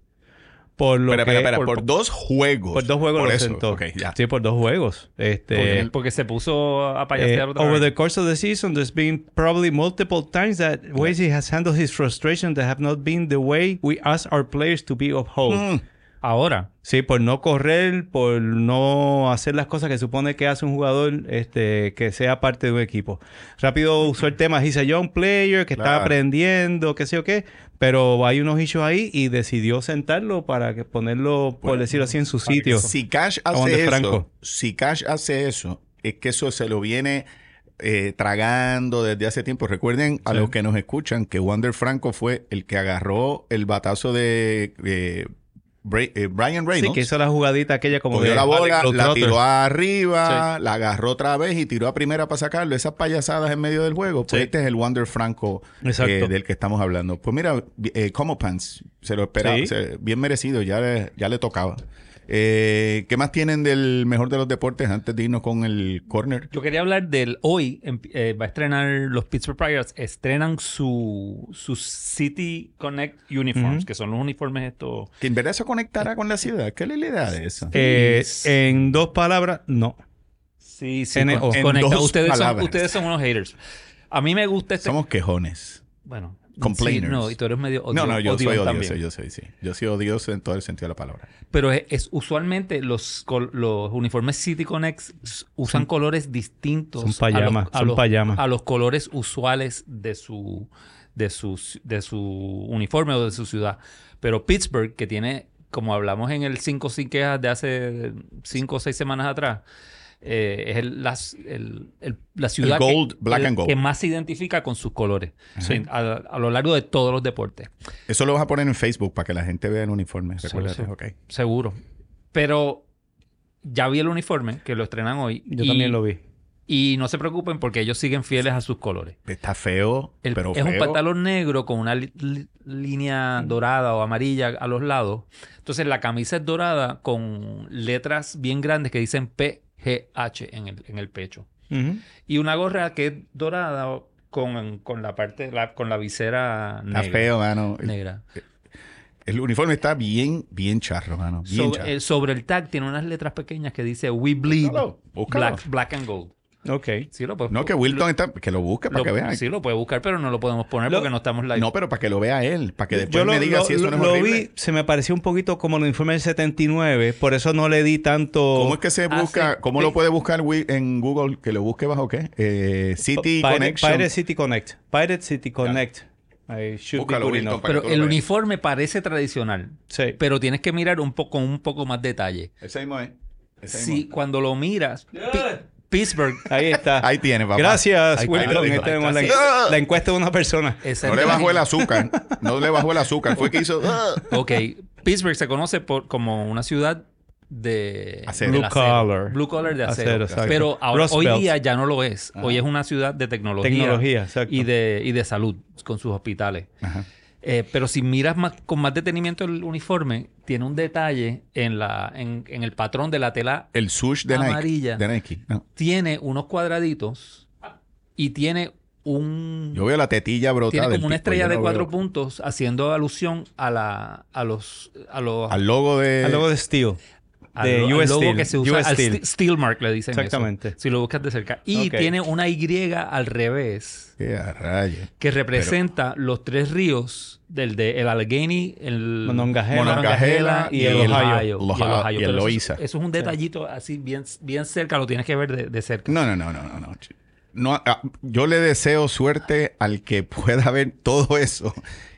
Por lo Espera, que, espera, espera. Por, dos juegos. por dos juegos Por lo eso. sentó. Ok, ya. Sí, por dos juegos. Este, Porque, porque se puso a eh, payasear otra over vez. the course of the season, there's been probably multiple times that ways he has handled his frustration that have not been the way we ask our players to be of whole. Mm. Ahora. Sí, por no correr, por no hacer las cosas que supone que hace un jugador este, que sea parte de un equipo. Rápido usó el tema, a young player, que está aprendiendo, qué sé yo qué, pero hay unos issues ahí y decidió sentarlo para que ponerlo, por Bueno, decirlo así, en su sitio. Si Cash hace eso, Franco. si Cash hace eso, es que eso se lo viene eh, tragando desde hace tiempo. Recuerden a Sí. los que nos escuchan que Wander Franco fue el que agarró el batazo de eh, eh, Brian Sí, Reynolds. que hizo la jugadita aquella como Cogió de la bola, Alex la tiró arriba, la agarró otra vez y tiró a primera para sacarlo. Esas payasadas en medio del juego. Pues Sí. este es el Wander Franco eh, del que estamos hablando. Pues mira, eh, Como Pants, se lo esperaba, Sí. se- bien merecido, ya le, ya le tocaba. Eh, ¿Qué más tienen del mejor de los deportes antes de irnos con el corner? Yo quería hablar del hoy. eh, va a estrenar los Pittsburgh Pirates. Estrenan su, su City Connect Uniforms, que son los uniformes estos. Que en verdad se conectará con la ciudad. ¿Qué es la idea de eso? Eh, en dos palabras, no. Sí, sí. En conecta- dos Ustedes son, ustedes son unos haters. A mí me gusta este... Somos quejones. Bueno. Complainers. sí, no, y tú eres medio odio- no, no, yo soy odioso, también. yo soy, sí. Yo soy odioso en todo el sentido de la palabra. Pero es, es- usualmente los, los uniformes City Connect usan colores distintos son payamas, a los, a son los- payamas. a los colores usuales de su, de, su, de su uniforme o de su ciudad. Pero Pittsburgh, que tiene, como hablamos en el 5 sin quejas de hace 5 o 6 semanas atrás, eh, es el, las- el- el- la ciudad que- gold, black el- and gold. que más se identifica con sus colores a, a lo largo de todos los deportes. Eso lo vas a poner en Facebook para que la gente vea el uniforme. Sí, Recuérdate, sí. ok. Seguro. Pero ya vi el uniforme, que lo estrenan hoy. Yo y- también lo vi. Y no se preocupen porque ellos siguen fieles a sus colores. Está feo, El- pero es un pantalón negro con una li- li- línea dorada o amarilla a los lados. Entonces la camisa es dorada con letras bien grandes que dicen PGH en el, en el pecho. Ujú. Y una gorra que es dorada con, con la parte, la- con la visera Está negra. feo, mano. El, negra. el uniforme está bien, bien charro, mano. Bien Sobre, charro. el, sobre el tag tiene unas letras pequeñas que dice We Bleed Búscalo, búscalo. Black, black and Gold. Ok. Sí, lo puedes No, que Wilton está... Que lo busque para lo- que vea. Sí, lo puede buscar, pero no lo podemos poner Lo- porque no estamos live. No, pero para que lo vea él. Para que después Yo lo, me diga lo- si eso no es lo horrible. vi, se me pareció un poquito como el uniforme del 79, por eso no le di tanto... ¿Cómo es que se Ah, busca? sí. ¿Cómo Sí. lo puede buscar en Google? Que lo busque bajo qué? Eh, City Pirate, Connection. Pirate City Connect. Pirate City Connect. Should Búscalo, Wilton, pero el lo uniforme parece tradicional, Sí. pero tienes que mirar un poco con un poco más detalle. Ese mismo es. Ese Si mismo cuando lo miras, Pi- Pittsburgh Ahí está. es. Ahí tiene, papá. Gracias, Ahí- Wilton. Ahí tenemos la, encuesta de una persona. ese No le bajó el azúcar. No le bajó el azúcar. Fue que hizo... ¡ah! Ok, Pittsburgh se conoce por, como una ciudad de Acero. Blue collar. Blue collar de acero. Pero ahora, hoy día ya no lo es. Hoy es una ciudad de tecnología, Tecnología, exacto. y de y de salud con sus hospitales. Ajá. Eh, pero si miras más, con más detenimiento el uniforme, tiene un detalle en, la, en, en el patrón de la tela. El sush de Amarilla. Nike. De Nike. No. Tiene unos cuadraditos y tiene un... Yo veo la tetilla brotada. tiene del como una estrella de no cuatro veo- puntos haciendo alusión a la a los a los Al logo de... Al logo de Steel. Al de al US logo Steel. que se usa US al Steel. st- Steel Mark le dicen eso, Exactamente. si lo buscas de cerca y Ok. tiene una Y al revés Qué a rayos. que representa los tres ríos del de el Allegheny, el Monongahela, Monongahela y el Ohio. y el Ohio- Ohio. y el Pero eso-. Eso, es un detallito así bien, bien cerca, lo tienes que ver de, de cerca. No, no, no, no, no. no. No, ah, yo le deseo suerte al que pueda ver todo eso.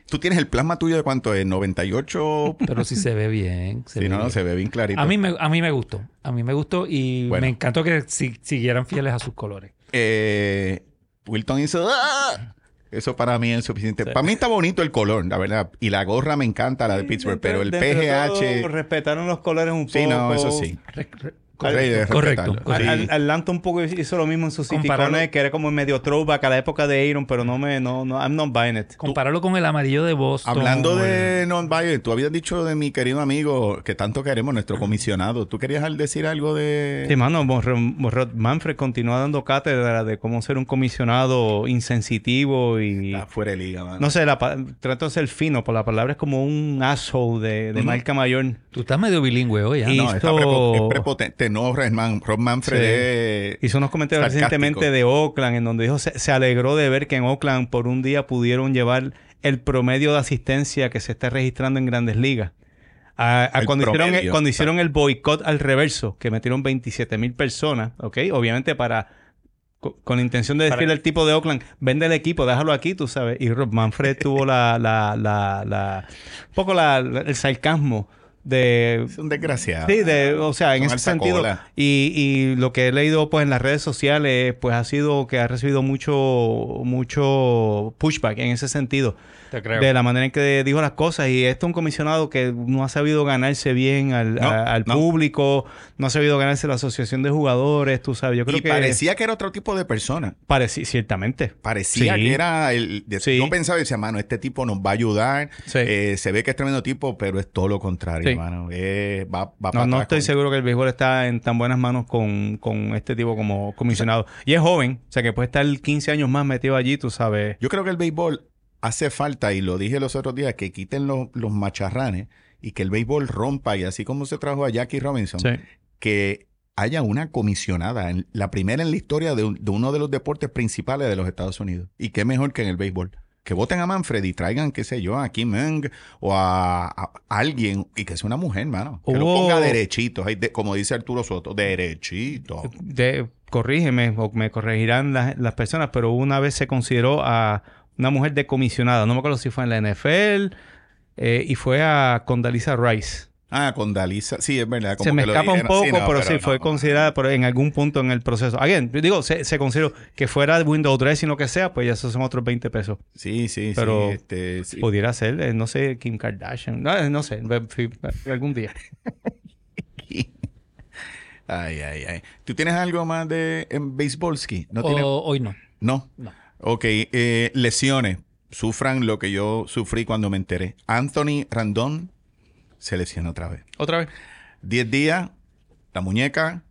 Tú tienes el plasma tuyo de cuánto es, 98. Pero sí se ve bien. se Sí, ve no, no, bien. se ve bien clarito. A mí, me, a mí me gustó. A mí me gustó y Bueno. me encantó que si- siguieran fieles a sus colores. Eh, Wilton hizo. ¡ah! Eso para mí es suficiente. Para mí está bonito el color, la verdad. Y la gorra me encanta, la de Pittsburgh, pero el todo, PGH. respetaron los colores un poco. Sí, no, eso sí. Re- re- Correcto. correcto. Al- Atlanta un poco hizo lo mismo en su City Compararlo- que era como medio throwback a la época de Aaron, pero no me, no, no, I'm not buying it. Compararlo con el amarillo de Boston. Hablando de non-violent, tú habías dicho de mi querido amigo que tanto queremos, nuestro comisionado. ¿Tú querías decir algo de...? Sí, mano, Ro- Rod Manfred continúa dando cátedra de cómo ser un comisionado insensitivo y... Está fuera de liga, mano. No sé, la pa- trato de ser fino, por la palabra es como un asshole de, de Ujú. marca mayor. Tú estás medio bilingüe hoy, ¿ah? Y- No, está hizo- No, Redman, Rob Manfred Sí. Hizo unos comentarios Sarcástico. recientemente de Oakland, en donde dijo se, se alegró de ver que en Oakland por un día pudieron llevar el promedio de asistencia que se está registrando en grandes ligas. A- a El cuando, hicieron, el- promedio. cuando hicieron el boicot al reverso, que metieron 27 mil personas, ¿ok? Obviamente para... co- Con la intención de decirle Para- al tipo de Oakland, vende el equipo, déjalo aquí, tú sabes. Y Rob Manfred tuvo la, la, la, la, un poco la- el sarcasmo de es un desgraciado. Sí, de, o sea, en Son ese sentido. Y, y lo que he leído pues en las redes sociales, pues ha sido que ha recibido mucho, mucho pushback en ese sentido. Te creo. De la manera en que dijo las cosas. Y esto es un comisionado que no ha sabido ganarse bien al, No, a- al no. público, no ha sabido ganarse la asociación de jugadores, tú sabes. Yo creo y que parecía que era otro tipo de persona. Pareci- ciertamente. Parecía Sí. que era el... de- Sí. Yo pensaba y decía, mano, este tipo nos va a ayudar. Sí. Eh, se ve que es tremendo tipo, pero es todo lo contrario, hermano. Eh, va, va No, no estoy con- seguro que el béisbol está en tan buenas manos con, con este tipo como comisionado. Y es joven, o sea que puede estar 15 años más metido allí, tú sabes. Yo creo que el béisbol hace falta, y lo dije los otros días, que quiten los, los macharranes y que el béisbol rompa, y así como se trajo a Jackie Robinson, Sí. que haya una comisionada, en- la primera en la historia de, un- de uno de los deportes principales de los Estados Unidos. Y qué mejor que en el béisbol. Que voten a Manfred y traigan, qué sé yo, a Kim Meng o a, a alguien y que sea una mujer, mano. Que lo ponga derechito, como dice Arturo Soto, derechito. de, corrígeme o me corregirán las, las personas, pero una vez se consideró a una mujer decomisionada, no me acuerdo si fue en la NFL, eh, y fue a Condoleezza Rice. Ah, con Dalisa. Sí, es verdad. como se me que lo escapa un poco, no, pero, sí no. fue considerada por, en algún punto en el proceso. Again, yo digo, se, se consideró que fuera de Windows 3 y lo que sea, pues ya esos son otros 20 pesos. Sí, sí, Pero sí. Este, sí. Pudiera ser, eh, no sé, Kim Kardashian, no, no sé, algún día. Ay, ay, ay. ¿Tú tienes algo más de en Baseballski? ¿No hoy no. No. No. Ok, eh, lesiones. Sufran lo que yo sufrí cuando me enteré. Anthony Randón se lesionó otra vez. Otra vez. 10 días, la muñeca,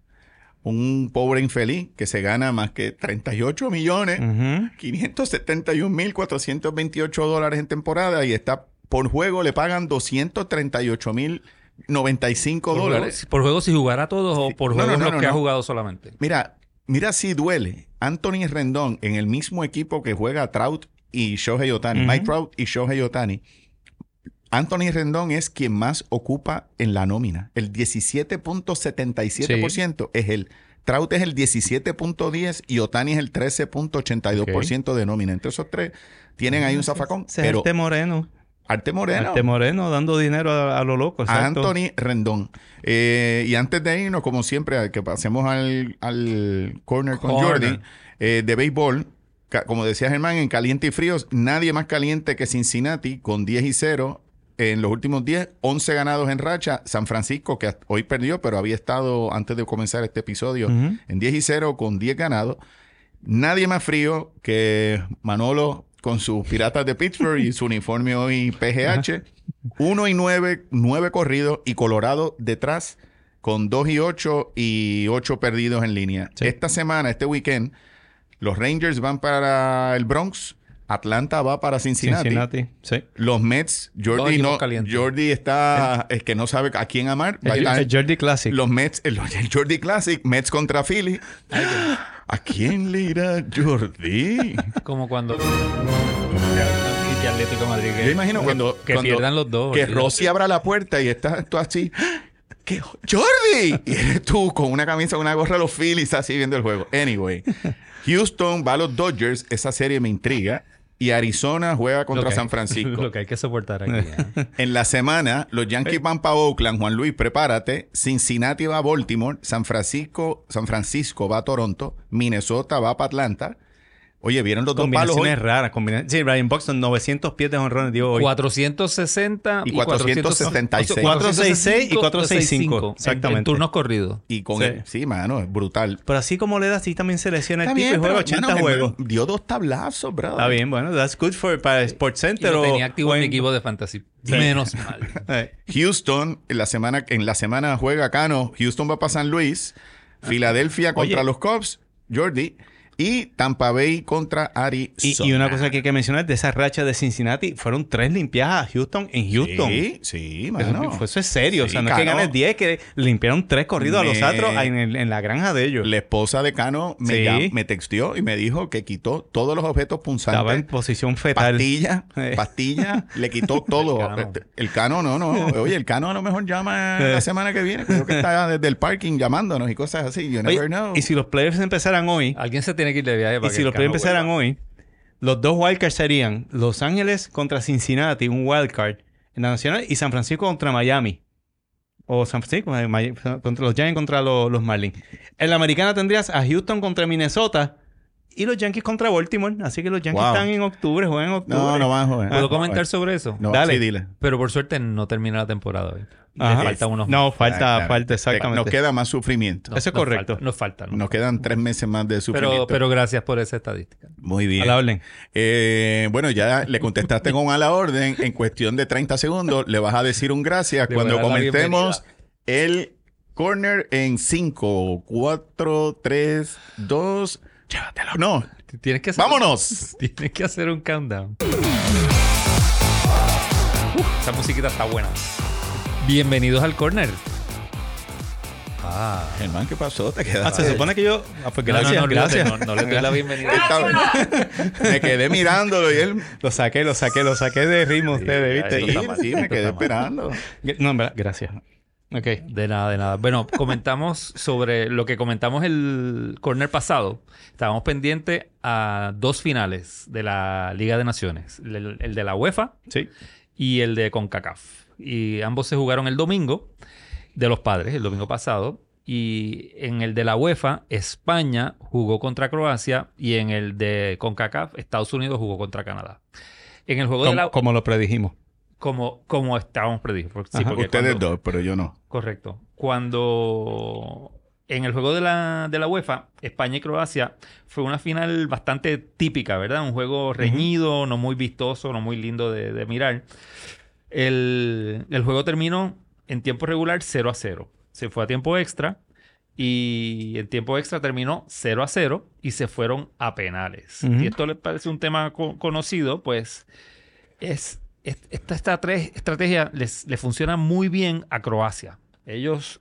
un pobre infeliz que se gana más que 38 millones, Ujú. 571 mil 428 dólares en temporada y está por juego le pagan 238 mil 95 Por dólares. juego, por juego si jugara todos o por No, juegos no, no, los que ha jugado solamente. Mira, mira si duele. Anthony Rendón en el mismo equipo que juega Trout y Shohei Otani. Mike Trout y Shohei Otani. Anthony Rendón es quien más ocupa en la nómina. El 17.77% es él. Trout es el 17.10 y Otani es el 13.82% de nómina. Entre esos tres tienen ahí un zafacón. Pero Arte Moreno. Arte Moreno. Arte Moreno dando dinero a, a lo loco. A. Anthony Rendón. Eh, y antes de irnos, como siempre, que pasemos al, al corner con Corner. Jordi, eh, de béisbol, como decía Germán, en caliente y fríos, nadie más caliente que Cincinnati, con 10 y 0 en los últimos 10, 11 ganados en racha. San Francisco, que hoy perdió, pero había estado antes de comenzar este episodio en 10 y 0 con 10 ganados. Nadie más frío que Manolo con sus piratas de Pittsburgh y su uniforme hoy PGH. 1 y 9, 9 corridos y Colorado detrás con 2 y 8 y 8 perdidos en línea. Sí. Esta semana, este weekend, los Rangers van para el Bronx, Atlanta va para Cincinnati. Cincinnati. Sí. Los Mets, Jordi no. Jordi está, es que no sabe a quién amar. El Jordi Classic. los Mets, el, el Jordi Classic, Mets contra Philly. ¿A quién le irá Jordi? Como cuando. y Atlético Madrid. que- Yo imagino cuando, que cuando- pierdan los dos. Que. Rossi abra la puerta y estás tú así. ¿Qué? ¡Jordi! Y eres tú con una camisa, una gorra de los Phillies así viendo el juego. Anyway, Houston va a los Dodgers. Esa serie me intriga. Y Arizona juega contra San Francisco. Lo que hay que soportar aquí. ¿eh? En la semana, los Yankees van para Oakland. Juan Luis, prepárate. Cincinnati va a Baltimore. San Francisco, San Francisco va a Toronto. Minnesota va para Atlanta. Oye, ¿vieron los dos palos hoy? Combinaciones raras. combina- Sí, Brian Buxton, 900 pies de honrones dio hoy. 460 Y 476. 466 y 465. Exactamente. En, turnos corridos. Y con Sí. el- sí, mano, es brutal. Pero así como le da, sí también se lesiona el Está tipo bien, y juega pero, 80 mano, juegos. Dio dos tablazos, bro. Está bien, bueno, that's good for para Sports Y Center lo o- tenía activo o en mi en- equipo de fantasy. Sí. Menos mal. Eh, Houston, en la semana, en la semana juega Cano. Houston va para San Luis. Filadelfia contra Oye. los Cubs. Jordi. Y Tampa Bay contra Arizona. y, y una cosa que hay que mencionar de esa racha de Cincinnati, fueron tres limpiadas a Houston en Houston. Sí, sí, Eso, mano. eso es serio. o sea, no es que ganes 10, que limpiaron tres corridos a los Astros en, el- en la granja de ellos. La esposa de Cano me, Sí. llam- me texteó y me dijo que quitó todos los objetos Estaba en punzantes. posición fetal. Pastilla, Eh. pastilla, le quitó todo. El Cano. El cano no, no. Oye, el cano a lo mejor llama Eh. la semana que viene. Creo que está desde el parking llamándonos y cosas así. You Oye, never know. y si los playoffs empezaran hoy, Alguien se tiene que ir de viaje para y que si los playoffs empezaran hoy, los dos wildcards serían Los Ángeles contra Cincinnati, un wildcard en la nacional, y San Francisco contra Miami. O San Francisco, eh, contra los Giants contra los, los Marlins. En la americana tendrías a Houston contra Minnesota y los Yankees contra Baltimore. Así que los Yankees Wow. están en octubre, juegan en octubre. no, no van, joven. ¿Puedo Ah, comentar sobre eso? No, Dale. sí, dile. Pero por suerte no termina la temporada hoy. Le Ajá. falta unos No, falta, Ah, claro. falta, exactamente. Nos queda más sufrimiento. no, eso es nos correcto. falta- Nos falta. ¿no? Nos quedan tres meses más de sufrimiento. Pero, pero gracias por esa estadística. Muy bien. A la orden. Eh, bueno, ya le contestaste con a la orden. En cuestión de 30 segundos, le vas a decir un gracias Le a cuando comencemos el corner en 5, 4, 3, 2. Llévatelo. No, Tienes que hacer, vámonos. Tienes que hacer un countdown. Uf, esa musiquita está buena. Bienvenidos al corner. Ah. Germán, ¿qué pasó? Te Ah, quedaste. se supone que yo. Ah, pues No, no, gracias, no, gracias. No, no le doy la bienvenida. Me quedé mirándolo y él. Lo saqué, lo saqué, lo saqué de ritmo ustedes, ¿viste? eso Sí, me quedé esperando. No, en verdad, gracias. Ok. De nada, de nada. Bueno, comentamos sobre lo que comentamos el corner pasado. Estábamos pendientes a dos finales de la Liga de Naciones. El, el de la UEFA Sí. y el de CONCACAF. Y ambos se jugaron el domingo de los padres, el domingo pasado. Y en el de la UEFA, España jugó contra Croacia y en el de CONCACAF, Estados Unidos jugó contra Canadá. En el juego de la... como lo predijimos. Como, como estábamos predicho. Porque- sí, Ustedes cuando- dos, pero yo no. Correcto. Cuando en el juego de la, de la UEFA, España y Croacia, fue una final bastante típica, ¿verdad? Un juego reñido, no muy vistoso, no muy lindo de, de mirar. El, el juego terminó en tiempo regular 0 a 0. Se fue a tiempo extra y en tiempo extra terminó 0 a 0 y se fueron a penales. Si esto les parece un tema co- conocido, pues es, es- esta estra- estrategia les, le funciona muy bien a Croacia. Ellos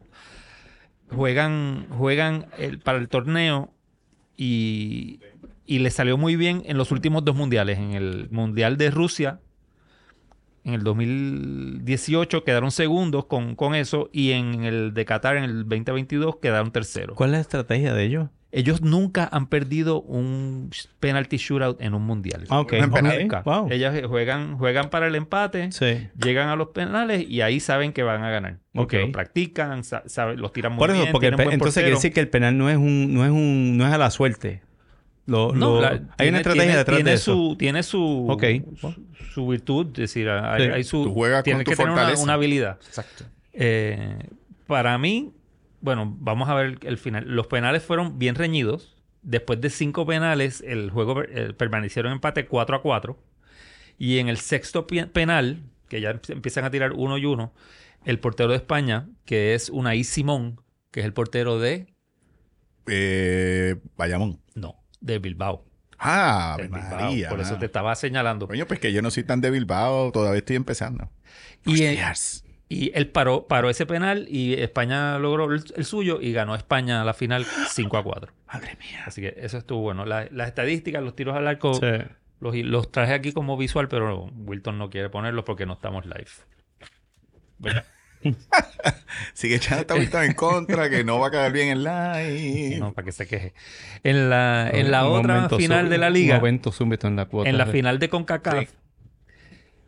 juegan, juegan el- para el torneo y, y les salió muy bien en los últimos dos mundiales. En el Mundial de Rusia, en el 2018 quedaron segundos con, con eso y en el de Qatar en el 2022 quedaron terceros. ¿Cuál es la estrategia de ellos? Ellos nunca han perdido un penalty shootout en un mundial. Ah, ok. En penal. Nunca. Wow. Ellas juegan, juegan para el empate, Sí. llegan a los penales y ahí saben que van a ganar. Porque Ok. lo practican, saben- los tiran muy Por eso, bien, porque entonces quiere decir que el penal no es un, no es un, no es a la suerte. Lo, No, lo- la- hay tiene- una estrategia tiene- detrás tiene de eso. Su, tiene su, su, su virtud, es decir, hay, Sí. hay su, Tú juegas tienes con tu que tener una habilidad. Exacto. Eh, para mí, bueno, vamos a ver el final. Los penales fueron bien reñidos. Después de cinco penales, el juego eh, permanecieron en empate 4 a 4. Y en el sexto penal, que ya emp- empiezan a tirar uno y uno, el portero de España, que es Unai Simón, que es el portero de... Eh, Bayamón. No, de Bilbao. Ah, De Bilbao. María. Por eso te estaba señalando. Coño, pues que yo no soy tan de Bilbao, todavía estoy empezando. Y. y él paró, paró ese penal y España logró el, el suyo y ganó España la final 5 a 4. Madre mía. Así que eso estuvo bueno. La- las estadísticas, los tiros al arco, Sí. los, los traje aquí como visual, pero Wilton no quiere ponerlos porque no estamos live. ¿Verdad? Sigue echando esta vuelta en contra, que no va a quedar bien el live. No, para que se queje. En la, en la otra final de la liga, Un momento en la cuota. en la final de CONCACAF,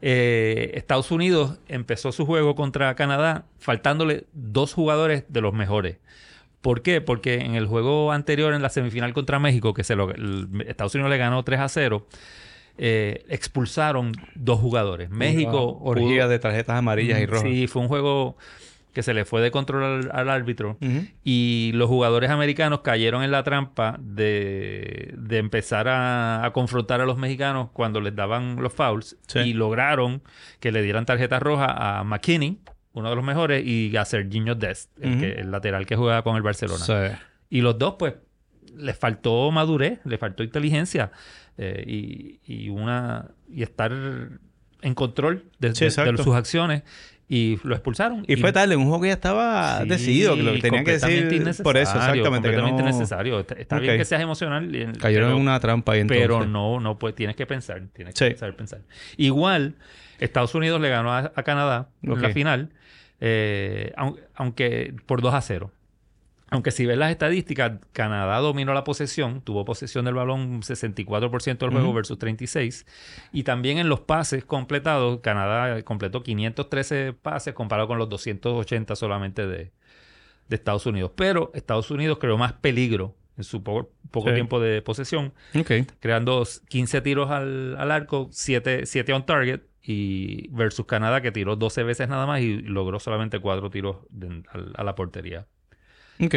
eh, Estados Unidos empezó su juego contra Canadá faltándole dos jugadores de los mejores. ¿Por qué? Porque en el juego anterior, en la semifinal contra México, que se lo, el- Estados Unidos le ganó 3 a 0, eh, expulsaron dos jugadores. México... Una orgía pudo- de tarjetas amarillas y rojas. Sí, fue un juego que se le fue de control al, al árbitro. Y los jugadores americanos cayeron en la trampa de, de empezar a, a confrontar a los mexicanos cuando les daban los fouls. Sí. Y lograron que le dieran tarjeta roja a McKinney, uno de los mejores, y a Serginho Dest, el, Ujú. que- el lateral que juega con el Barcelona. Sí. Y los dos, pues, les faltó madurez, les faltó inteligencia eh, y, y una y estar en control de, Sí, de- de exacto. sus acciones y lo expulsaron. Y fue tarde, un juego que ya estaba Sí, decidido, que lo tenían que decir por eso, exactamente. Que Completamente no... innecesario. Está, está bien que seas emocional. y- Cayeron pero- en una trampa ahí entonces. pero no, no pues tienes que pensar, tienes Sí. que saber pensar. Igual, Estados Unidos le ganó a, a Canadá en la final, eh, aun- aunque por 2 a 0. Aunque si ves las estadísticas, Canadá dominó la posesión, tuvo posesión del balón 64% del juego versus 36. Y también en los pases completados, Canadá completó 513 pases comparado con los 280 solamente de, de Estados Unidos. Pero Estados Unidos creó más peligro en su po- poco Sí. tiempo de posesión creando 15 tiros al, al arco, 7, 7 on target, y versus Canadá que tiró 12 veces nada más y logró solamente 4 tiros de- a, la portería. Ok.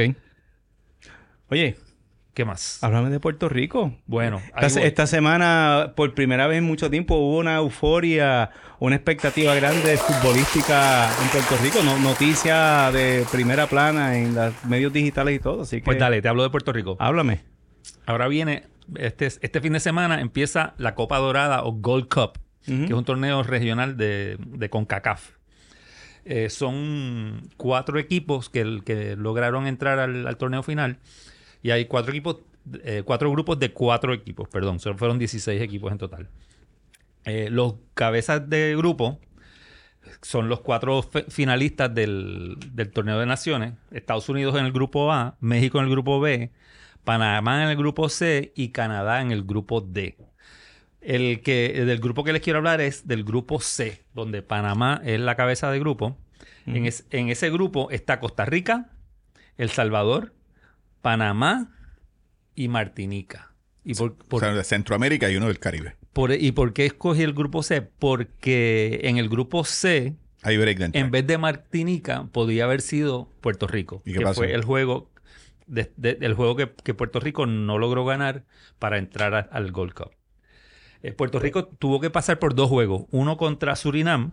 Oye, ¿Qué más? háblame de Puerto Rico. Bueno, Esta, semana, por primera vez en mucho tiempo, hubo una euforia, una expectativa grande futbolística en Puerto Rico. No, noticia de primera plana en los medios digitales y todo. Así que, pues dale, te hablo de Puerto Rico. háblame. Ahora viene, este, este fin de semana empieza la Copa Dorada o Gold Cup, que es un torneo regional de, de CONCACAF. Eh, son cuatro equipos que, que lograron entrar al, torneo final. Y hay cuatro equipos, eh, cuatro grupos de cuatro equipos, perdón. Solo fueron 16 equipos en total. Eh, los cabezas de grupo son los cuatro finalistas del, del torneo de naciones. Estados Unidos en el grupo A, México en el grupo B, Panamá en el grupo C y Canadá en el grupo D. El que del grupo que les quiero hablar es del grupo C, donde Panamá es la cabeza de grupo. en, es- en ese grupo está Costa Rica, El Salvador, Panamá y Martinica. ¿Y por, O sea, de Centroamérica y uno del Caribe. por- ¿Y por qué escogí el grupo C? Porque en el grupo C, en vez de Martinica, podía haber sido Puerto Rico. ¿Y qué que pasó? fue el juego, de- de- el juego que, que Puerto Rico no logró ganar para entrar a- al Gold Cup. Eh, Puerto Rico tuvo que pasar por dos juegos. Uno contra Surinam.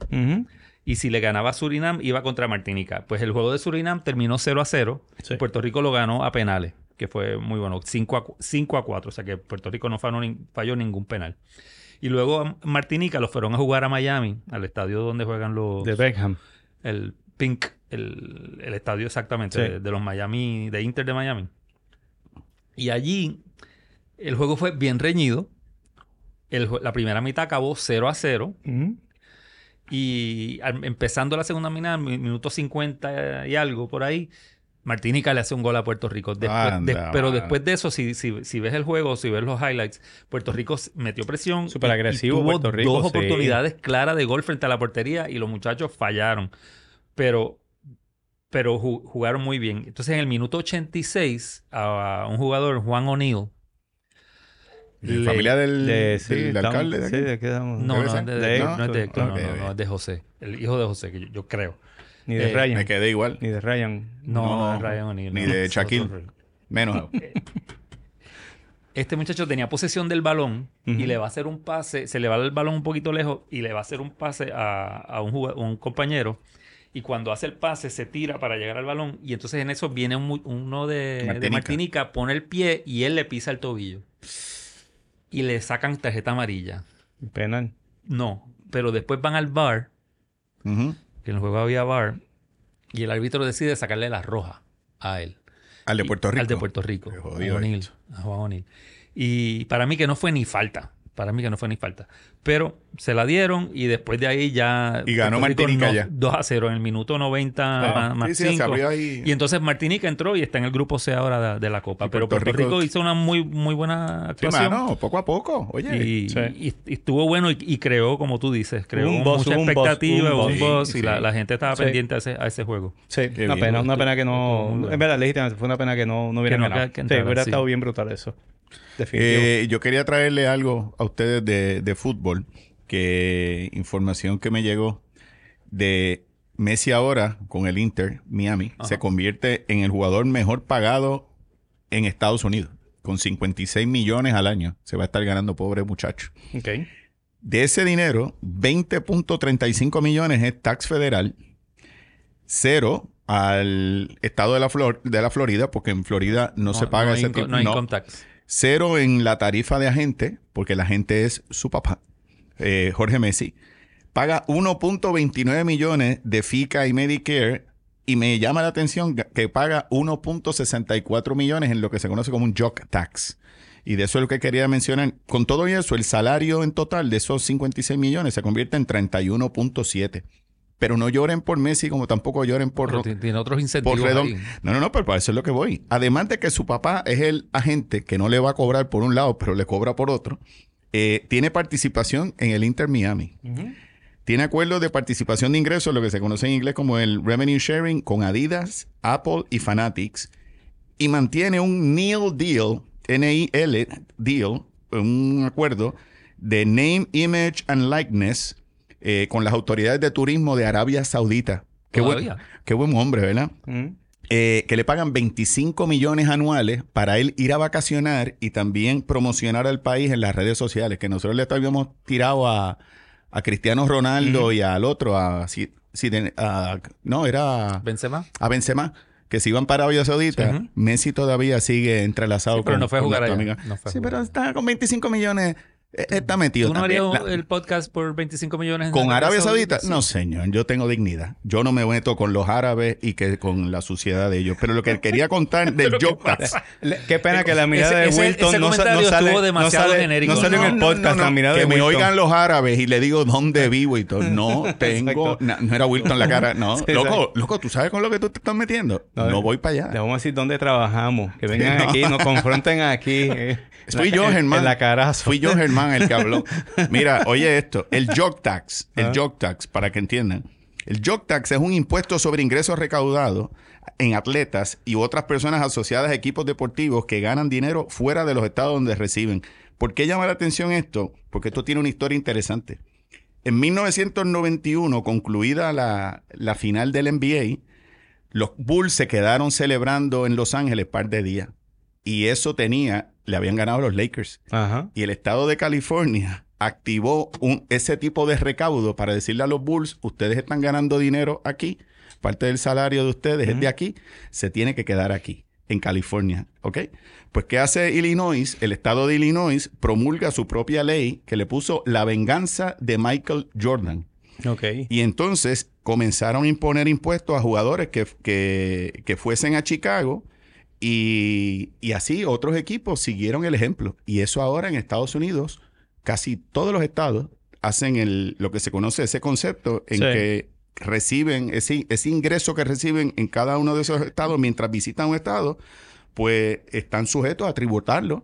Y si le ganaba Surinam, iba contra Martinica. Pues el juego de Surinam terminó 0 a 0. Sí. Puerto Rico lo ganó a penales, que fue muy bueno. 5 a, cu- 5 a 4. O sea que Puerto Rico no falló, nin- falló ningún penal. Y luego Martinica los fueron a jugar a Miami, al estadio donde juegan los. De Beckham. El Pink, el, el estadio exactamente, Sí. de, de los Miami, de Inter de Miami. Y allí el juego fue bien reñido. El la primera mitad acabó 0 a 0. Ujú. Y al- empezando la segunda mitad, mi- minuto 50 y algo por ahí, Martinica le hace un gol a Puerto Rico. Después- Anda, de- pero después de eso, si, si, si ves el juego, si ves los highlights, Puerto Rico metió presión. Súper y agresivo tuvo Puerto Rico, dos sí. oportunidades claras de gol frente a la portería y los muchachos fallaron. Pero, pero ju- jugaron muy bien. Entonces, en el minuto 86, a, un jugador, Juan O'Neill, ¿De le- familia del, De, sí, del estamos- alcalde de sí, de estamos- no, ¿Debe no, ser? de- De no, no es de Héctor, no, no, no, es de José. El hijo de José, que yo, yo creo. Ni de Eh, Ryan. Me quedé igual. Ni de Ryan. No, No, no, es Ryan O'Neal. ni no, de Shaquille. Menos. Este muchacho tenía posesión del balón y le va a hacer un pase, se le va el balón un poquito lejos y le va a hacer un pase a, a un, compañero. Y cuando hace el pase se tira para llegar al balón y entonces en eso viene un uno de de Martinica. Martinica. pone el pie y él le pisa el tobillo. Y le sacan tarjeta amarilla. Penal. No, pero después van al bar, que en el juego había bar, y el árbitro decide sacarle la roja a él. Al de Y- Puerto Rico. Al de Puerto Rico. A jodido Juan O'Neal. Y para mí que no fue ni falta. Para mí que no fue ni falta. Pero se la dieron y después de ahí ya... Y ganó Martinica no- ya. 2 a 0 en el minuto 90 Ah, más, más sí, sí. Y entonces Martinica entró y está en el grupo C ahora de, de la Copa. Y Pero Puerto Puerto, Rico, Rico- hizo una muy, muy buena Sí, actuación. mano, poco a poco. Oye. Y, Sí. y- y estuvo bueno y, y creó, como tú dices, creó Un buzz, mucha un expectativa, un un Sí, y la, sí. la gente estaba Sí. pendiente a ese, a ese juego. Sí, Qué una bien. pena, una pena que no. Es verdad, legítimamente, fue una pena que no, no hubieran no, ganado. sí, hubiera sí. estado bien brutal eso. Eh, yo quería traerle algo a ustedes de, de fútbol, que información que me llegó de Messi ahora con el Inter Miami Ajá. se convierte en el jugador mejor pagado en Estados Unidos, con 56 millones al año. Se va a estar ganando, pobre muchacho. De ese dinero, 20.35 millones es tax federal, cero al estado de la, Flor- de la Florida, porque en Florida no, se paga hay ese tipo. No hay no. income tax. Cero en la tarifa de agente, porque la agente es su papá, eh, Jorge Messi. Paga 1.29 millones de FICA y Medicare. Y me llama la atención que paga 1.64 millones en lo que se conoce como un jock tax. Y de eso es lo que quería mencionar. Con todo eso, el salario en total de esos 56 millones se convierte en 31.7. Pero no lloren por Messi como tampoco lloren por, Pero ti- tiene otros incentivos por redon- ahí. No, no, no, pero para eso es lo que voy. Además de que su papá es el agente que no le va a cobrar por un lado, pero le cobra por otro, eh, tiene participación en el Inter Miami. Tiene acuerdos de participación de ingresos, lo que se conoce en inglés como el revenue sharing, con Adidas, Apple y Fanatics. Y mantiene un NIL deal, N-I-L deal, un acuerdo de name, image and likeness eh, con las autoridades de turismo de Arabia Saudita. Qué buen, qué buen hombre, ¿verdad? Mm. eh, que le pagan 25 millones anuales para él ir a vacacionar y también promocionar al país en las redes sociales, que nosotros le habíamos tirado a, a Cristiano Ronaldo y al otro, a, Si- Zidane- a- no, era Benzema. a Benzema, que se iban para Arabia Saudita. Messi todavía sigue entrelazado Sí, pero con no fue a jugar allá. No fue sí, jugar pero está con 25 millones. Eh, Está metido ¿Tú no también. harías La- el podcast por 25 millones? ¿Con Arabia Saudita? No, señor. Yo tengo dignidad. Yo no me meto con los árabes y que con la suciedad de ellos. Pero lo que quería contar del. Le- Qué pena que la mirada Ese- de Wilton ese no, no sale, estuvo no demasiado sale- genérico. no salió en el No, no, podcast, no, la mirada que de me Wilton. oigan los árabes y le digo dónde vivo y todo. No tengo. Na- no era Wilton la cara. No. Sí, loco, loco, ¿tú sabes con lo que tú te estás metiendo? No, No, voy para allá. Le vamos a decir dónde trabajamos. Que vengan No. aquí, nos confronten aquí. eh, Fui yo, en- Germán. En la carazo. Fui yo, Germán, el que habló. Mira, oye esto. El Joke Tax. El Ah. Joke Tax, para que entiendan. El Joke Tax es un impuesto sobre ingresos recaudados en atletas y otras personas asociadas a equipos deportivos que ganan dinero fuera de los estados donde reciben. ¿Por qué llama la atención esto? Porque esto tiene una historia interesante. En 1991, concluida la, la final del NBA, los Bulls se quedaron celebrando en Los Ángeles par de días. Y eso tenía, le habían ganado los Lakers. Ajá. Y el estado de California activó un, ese tipo de recaudo para decirle a los Bulls, ustedes están ganando dinero aquí, parte del salario de ustedes es de aquí, se tiene que quedar aquí, en California, ¿ok? Pues ¿qué hace Illinois? El estado de Illinois promulga su propia ley que le puso la venganza de Michael Jordan. Ok. Y entonces comenzaron a imponer impuestos a jugadores que, que- que fuesen a Chicago y, y así otros equipos siguieron el ejemplo. Y eso ahora en Estados Unidos, casi todos los estados hacen el, lo que se conoce ese concepto en Sí. que reciben ese, ese ingreso que reciben en cada uno de esos estados mientras visitan un estado, pues están sujetos a tributarlo.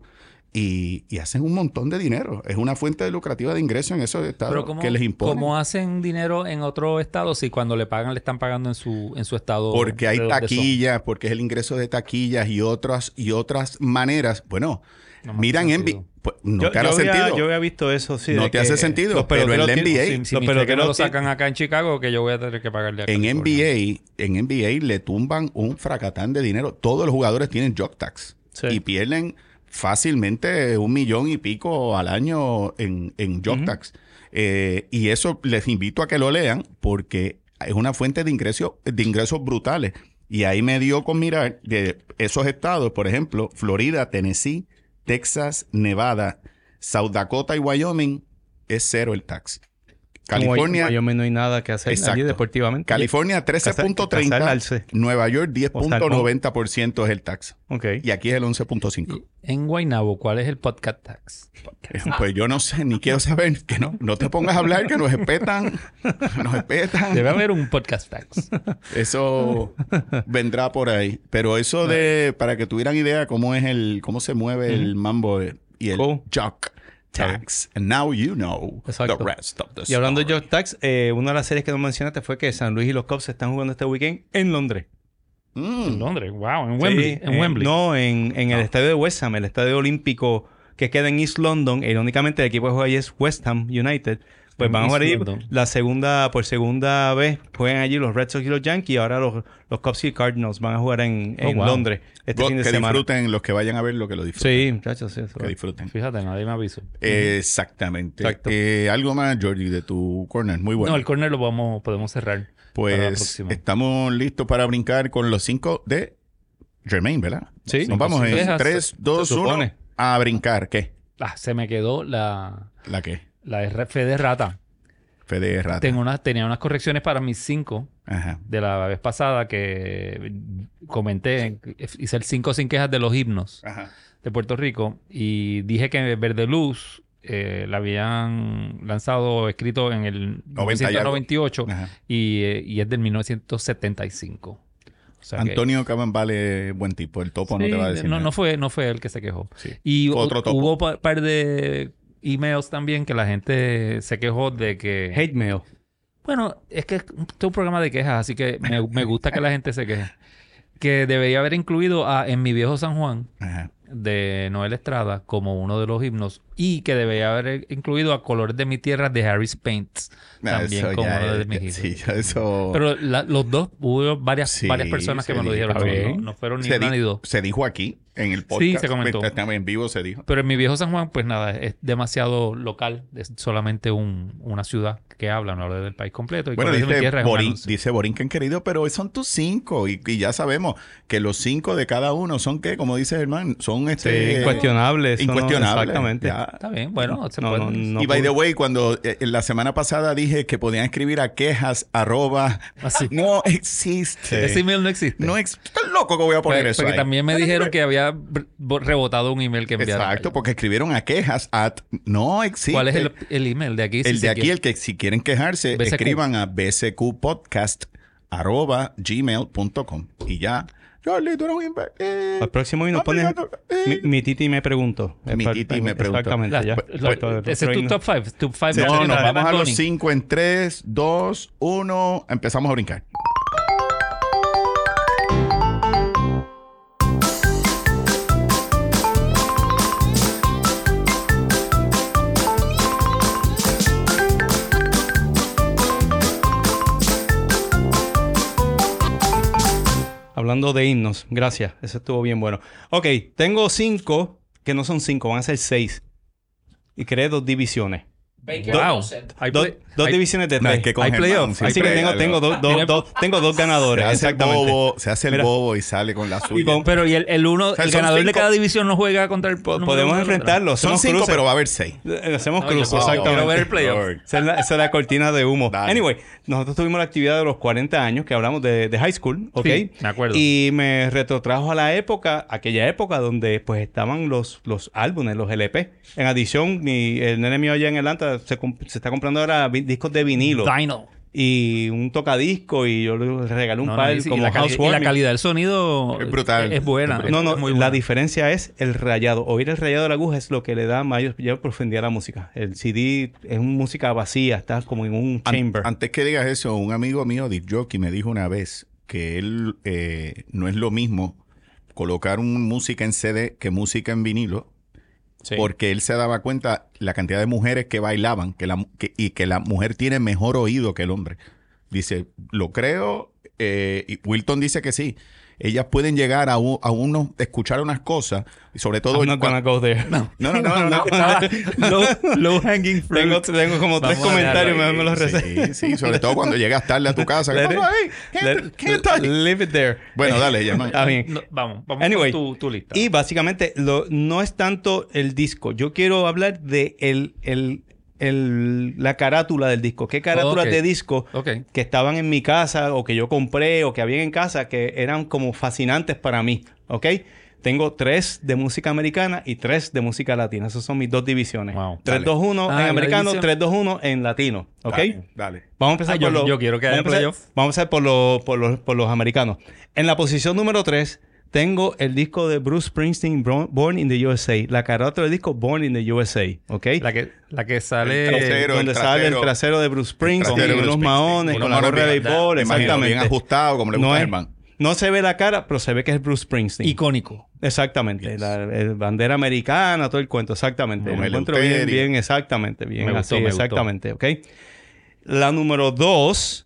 Y, y hacen un montón de dinero. Es una fuente lucrativa de ingreso en esos estados Pero ¿cómo, que les imponen. ¿cómo hacen dinero en otro estado si cuando le pagan le están pagando en su, en su estado? Porque hay taquillas, porque es el ingreso de taquillas y otras y otras maneras. Bueno, No miran hace en pues, no Yo, te hará yo había, sentido. yo había visto eso, sí. No te que hace sentido, los pero en la NBA, Si, si los peloteros cheques lo sacan acá en Chicago, que yo voy a tener que pagarle a en California. NBA, en NBA le tumban un fracatán de dinero. Todos los jugadores tienen job tax Sí. y pierden fácilmente un millón y pico al año en, en job tax. Eh, y eso les invito a que lo lean porque es una fuente de ingresos, de ingresos brutales. Y ahí me dio con mirar de esos estados, por ejemplo, Florida, Tennessee, Texas, Nevada, South Dakota y Wyoming, es cero el tax. California, Wyoming no hay nada que hacer allí Exacto. deportivamente. California Casarse. 13.30, Nueva York 10.90% es el tax. Ok. Y aquí es el 11.5. En Guaynabo, ¿cuál es el podcast tax? Pues yo no sé, ni quiero saber. Que no, no te pongas a hablar, que nos espetan. Nos espetan. Debe haber un podcast tax. Eso vendrá por ahí. Pero eso de, para que tuvieran idea cómo es el, cómo se mueve el mambo eh, y el Cool. jock tax. And now you know Exacto. the rest of the Y hablando de story. Jock Tax, eh, una de las series que no mencionaste fue que San Luis y los Cubs están jugando este weekend en Londres. Mm. En Londres, wow, en Wembley. Sí, en eh, Wembley. No, en, en el estadio de West Ham, el estadio olímpico que queda en East London. Irónicamente, el equipo que juega allí es West Ham United. Pues van a jugar allí la segunda, por segunda vez, juegan allí los Red Sox y los Yankees. Ahora los, los Cubs y Cardinals van a jugar en, Oh, en wow. Londres este Go- fin de que semana. disfruten los que vayan a verlo, que lo disfruten. Sí, muchachos, sí, eso. Que disfruten. Fíjate, nadie me avisó. Exactamente. Exacto. Eh, algo más, Jordi, de tu corner. Muy bueno. No, el corner lo vamos, podemos cerrar. para la pues estamos listos para brincar con los cinco de Jermaine, ¿verdad? Sí. Nos vamos en Dejas- 3, 2, se 1 supone. a brincar. ¿Qué? Ah, se me quedó la, ¿La qué? La RF de rata. Fede Rata. Tengo tenía unas correcciones para mis cinco Ajá. de la vez pasada que comenté. Hice el cinco sin quejas de los himnos Ajá. de Puerto Rico y dije que Verde Luz eh, la habían lanzado, escrito en el 90 y algo. 1998 Ajá. y, eh, y es del 1975. O sea que- Antonio Caban vale buen tipo. El topo no te va a decir no, nada. no fue, no fue el que se quejó. Sí. Y Fue otro topo. hubo un par de emails también que la gente se quejó de que... Hate mail. Bueno, es que es un programa de quejas, así que me, me gusta que la gente se queje. Que debería haber incluido a En mi viejo San Juan Ajá. De Noel Estrada como uno de los himnos y que debería haber incluido a Colores de mi tierra de Harris Paints Ah, también como uno de mis himnos. Sí, eso... Pero la- los dos, hubo varias, Sí, varias personas que me lo dijeron. No, no fueron ni se, una di- ni dos. se dijo aquí en el Sí, podcast. se comentó. En vivo, se dijo. Pero en mi viejo San Juan, pues nada, es demasiado local. Es solamente un- una ciudad que habla, no habla del país completo. Y Bueno, dice, tierra Borín, dice Borinquen querido, pero son tus cinco. Y, y ya sabemos que los cinco de cada uno son que, como dice Germán, son Sí, este, incuestionables. eso no- incuestionables. exactamente. Ya, Ah, Está bien, bueno, se No, puede. no, no y by the way, cuando eh, la semana pasada dije que podían escribir a quejas arroba, Así. no existe. Ese email no existe. No ex- Estoy loco que voy a poner Porque- eso porque ahí. también me dijeron que había rebotado un email que enviaron. Exacto, porque escribieron a quejas at no existe. ¿Cuál es el, el email de aquí? si El de aquí, quiere? el que si quieren quejarse, BCQ. escriban a bcqpodcast.gmail.com y ya. Charlie, tú eres un imbe- eh, Al próximo y nos ah, pones pegando, eh. mi, mi titi me preguntó. Mi titi me preguntó. Exactamente, Las- ya. lo- Pues, ese es tu top 5. Top 5 No, sí, nos sí, vamos a los. 5 en 3, 2, 1. Empezamos a brincar. Hablando de himnos, gracias. Eso estuvo bien bueno. Ok, tengo cinco que no son cinco, van a ser seis. Y creé dos divisiones. Baker Wow. Dos, hay- divisiones de No, tres. es que con hay Germán playoff, siempre Así que tengo, tengo, dos, dos, Tiene- dos- tengo dos ganadores. Se hace, el bobo, se hace el Mira. bobo y sale con la suya. con- Pero y el, el uno, sea, el ganador de cinco- cada división no juega contra el Podemos enfrentarlos. Son Hacemos 5, cruces. pero va a haber 6. Eh, Hacemos No, yo cruces, exactamente. quiero ver el playoff. Esa es, la, esa es la cortina de humo. Dale. Anyway, nosotros tuvimos la actividad de los 40 años que hablamos de, de high school, ¿ok? Sí, me acuerdo. Y me retrotrajo a la época, aquella época donde pues estaban los, los álbumes, los LP. En adición, mi, el nene mío allá en Atlanta se, se está comprando ahora vi- discos de vinilo. Dino. y un tocadisco y yo le regalé un No, no, par y sí, y como la, cali- y la calidad del sonido Es brutal. Es, buena. Es No, no, muy la diferencia es el rayado. Oír el rayado de la aguja es lo que le da mayor, mayor profundidad a la música. El CD es una música vacía, está como en un An- chamber. antes que digas eso, un amigo mío, Dick Jockey, me dijo una vez que él eh, no es lo mismo colocar un música en CD que música en vinilo, Porque él se daba cuenta la cantidad de mujeres que bailaban que la, y que la mujer tiene mejor oído que el hombre. Dice, lo creo, eh, y Wilton dice que sí. Ellas pueden llegar a, u- a uno, escuchar unas cosas, y sobre todo... I'm not cua- gonna go there. no, no, no, no, no. low, low hanging fruit. tengo, tengo como tres Vamos a comentarios, me, me los reservo. Sí, sí, sobre todo cuando llegas tarde a tu casa. ¿Qué Let it- ahí? ¿Qué- leave it there. Bueno, dale, Germán. Está bien. No, vamos, vamos Anyway, con tu, tu lista. Y básicamente lo- no es tanto el disco. Yo quiero hablar de el, el, el- la carátula del disco. ¿Qué carátulas Ok. de disco Ok. que estaban en mi casa o que yo compré o que habían en casa que eran como fascinantes para mí? ¿Ok? Tengo tres de música americana y tres de música latina. Esas son mis dos divisiones. Wow. 3-2-1 Ah, en americano, división. 3-2-1 en latino. ¿Ok? Dale, dale. Vamos a empezar Ah, yo- por los... yo quiero que haya vamos a empezar- playoff. Vamos a empezar por los, por, los, por los americanos. En la posición número 3 tengo el disco de Bruce Springsteen, Born in the USA. La carátula del disco Born in the USA. ¿Ok? La que, la que sale... El trasero. Donde el sale el trasero- trasero de Bruce Springsteen, trasero de con Bruce unos Springsteen. maones, Con la gorra de béisbol, Me exactamente. bien ajustado, como le gusta no, a Germán. no se ve la cara, pero se ve que es Bruce Springsteen. Icónico. Exactamente. Yes. La, el bandera americana, todo el cuento, exactamente. El encuentro bien, bien, exactamente, bien Me gustó, así, me gustó. exactamente, ¿ok? La número dos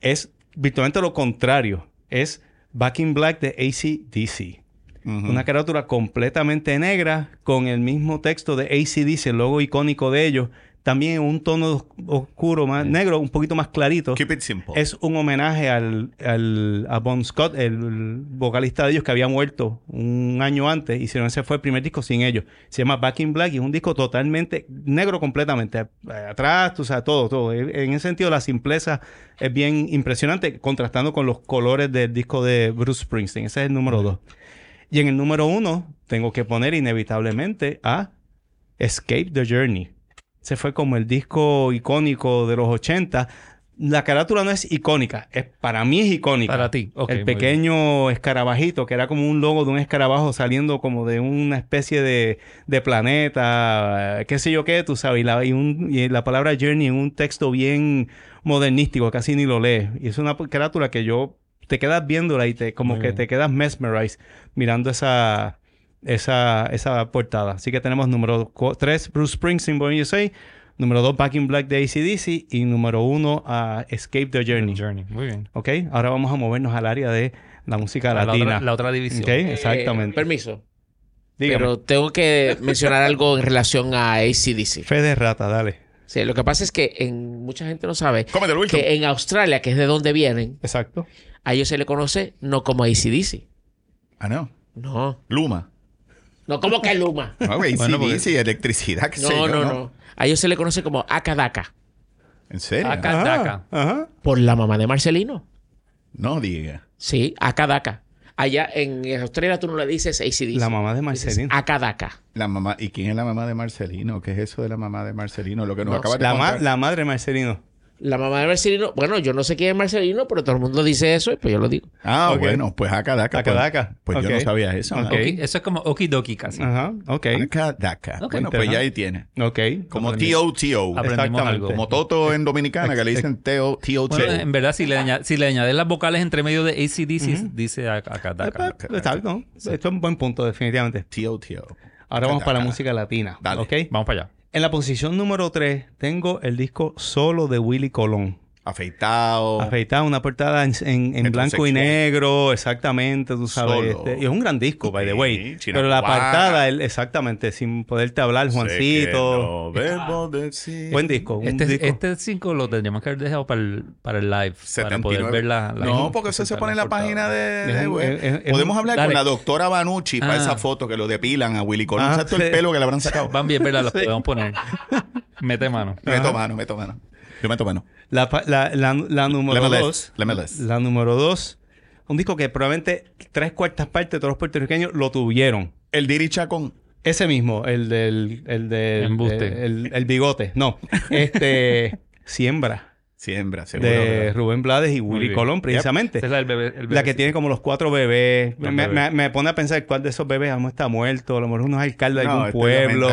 es virtualmente lo contrario. Es Back in Black de ACDC. Ujú. Una carátula completamente negra con el mismo texto de ACDC, el logo icónico de ellos. También un tono os- oscuro, más negro, un poquito más clarito. Keep it simple. Es un homenaje al, al- a Bon Scott, el vocalista de ellos que había muerto un año antes. Hicieron ese fue el primer disco sin ellos. Se llama Back in Black y es un disco totalmente negro completamente. Atrás, tú sabes, todo, todo. En en ese sentido, la simpleza es bien impresionante, contrastando con los colores del disco de Bruce Springsteen. Ese es el número dos. Y en el número uno, tengo que poner inevitablemente a Escape the Journey. Ese fue como el disco icónico de los 80. La carátula no es icónica, es, para mí es icónica. Para ti. El pequeño escarabajito, que era como un logo de un escarabajo saliendo como de una especie de, de planeta, eh, qué sé yo qué, tú sabes. Y la, y un- y la palabra journey en un texto bien modernístico, casi ni lo lees. Y es una carátula que yo te quedas viéndola y te como Muy que bien. te quedas mesmerized mirando esa, esa, esa portada. Así que tenemos número 3, Bruce Springsteen, Born USA. Número 2, Back in Black de ACDC. Y número 1, Escape the Journey. Journey. Muy bien. ¿Ok? Ahora vamos a movernos al área de la música La latina. otra, la otra división. ¿Ok? Eh, Exactamente. permiso. Dígame. Pero tengo que mencionar algo en relación a ACDC. Fe de rata, dale. Sí, lo que pasa es que en, mucha gente no sabe Cómetelo, que en Australia, que es de donde vienen, Exacto. a ellos se le conoce no como ACDC. Ah, no. No. Luma. No como que Luma. No, güey, Bueno, sí, porque- sí, electricidad, qué sé No, yo, no, no. A ellos se le conoce como Akadaka. ¿En serio? Acá. Ajá. Por la mamá de Marcelino. No diga. Sí, Akadaka. Allá en Australia tú no le dices ACDC. La mamá de Marcelino. Akadaka. La mamá, ¿y quién es la mamá de Marcelino? ¿Qué es eso de la mamá de Marcelino? Lo que nos No acaba de La, ma- la madre de Marcelino. La mamá de Marcelino, bueno, yo no sé quién es Marcelino, pero todo el mundo dice eso y pues yo lo digo. Ah, bueno, pues Acadaca. pues- Acadaca. Pues, yo no sabía eso. Ok. ¿no? Oki- eso es como okidoki casi. Ajá, ok. Acadaca. Ok. Bueno, pues ya ahí tiene. Ok. Como. T-O-T-O. Exactamente. algo. Como Toto en Dominicana, que le dicen T-O- T-O-T-O. Bueno, en verdad, si le, aña- si le añades las vocales entre medio de ACDC, dice acá, pues, Está bien, ¿no? Esto es un buen punto, definitivamente. T-O-T-O. Ahora vamos para la música latina. Dale. ¿Ok? Vamos para allá. En la posición número 3 tengo el disco solo de Willy Colón. Afeitado. Afeitado, una portada en, en- en blanco y negro, exactamente, tú sabes. Este, y es un gran disco, by the way. Pero la portada, él- exactamente, sin poderte hablar, Juancito. no debo decir. Buen disco. Un Este, disco. este 5 lo tendríamos que haber dejado para el, para el live. Para poder 79. ver la, la- no, porque eso se pone en la portada. página de... Es de un- web. es- es- es Podemos hablar dale. con la doctora Banucci para Ah. esa foto que lo depilan a Willy Colón. Ah, ¿Sabes todo el pelo que le habrán sacado? Van bien, ¿verdad? Lo Sí. podemos poner. Mete mano. Meto mano, meto mano. Yo meto mano. La, pa- la, la, la número Let me 2. left. Let me left. La número 2. Un disco que probablemente tres cuartas partes de todos los puertorriqueños lo tuvieron. El Diri Chacón. Ese mismo, el del... El, del el bigote. No. Este... Siembra. Siembra, seguro. De ¿verdad? Rubén Blades y Willy. Colón, precisamente. Esa es la, del bebé, el La que tiene como los cuatro bebés. Los me, bebés. me- me pone a pensar cuál de esos bebés a lo mejor está muerto. A lo mejor uno es alcalde de No, algún este pueblo.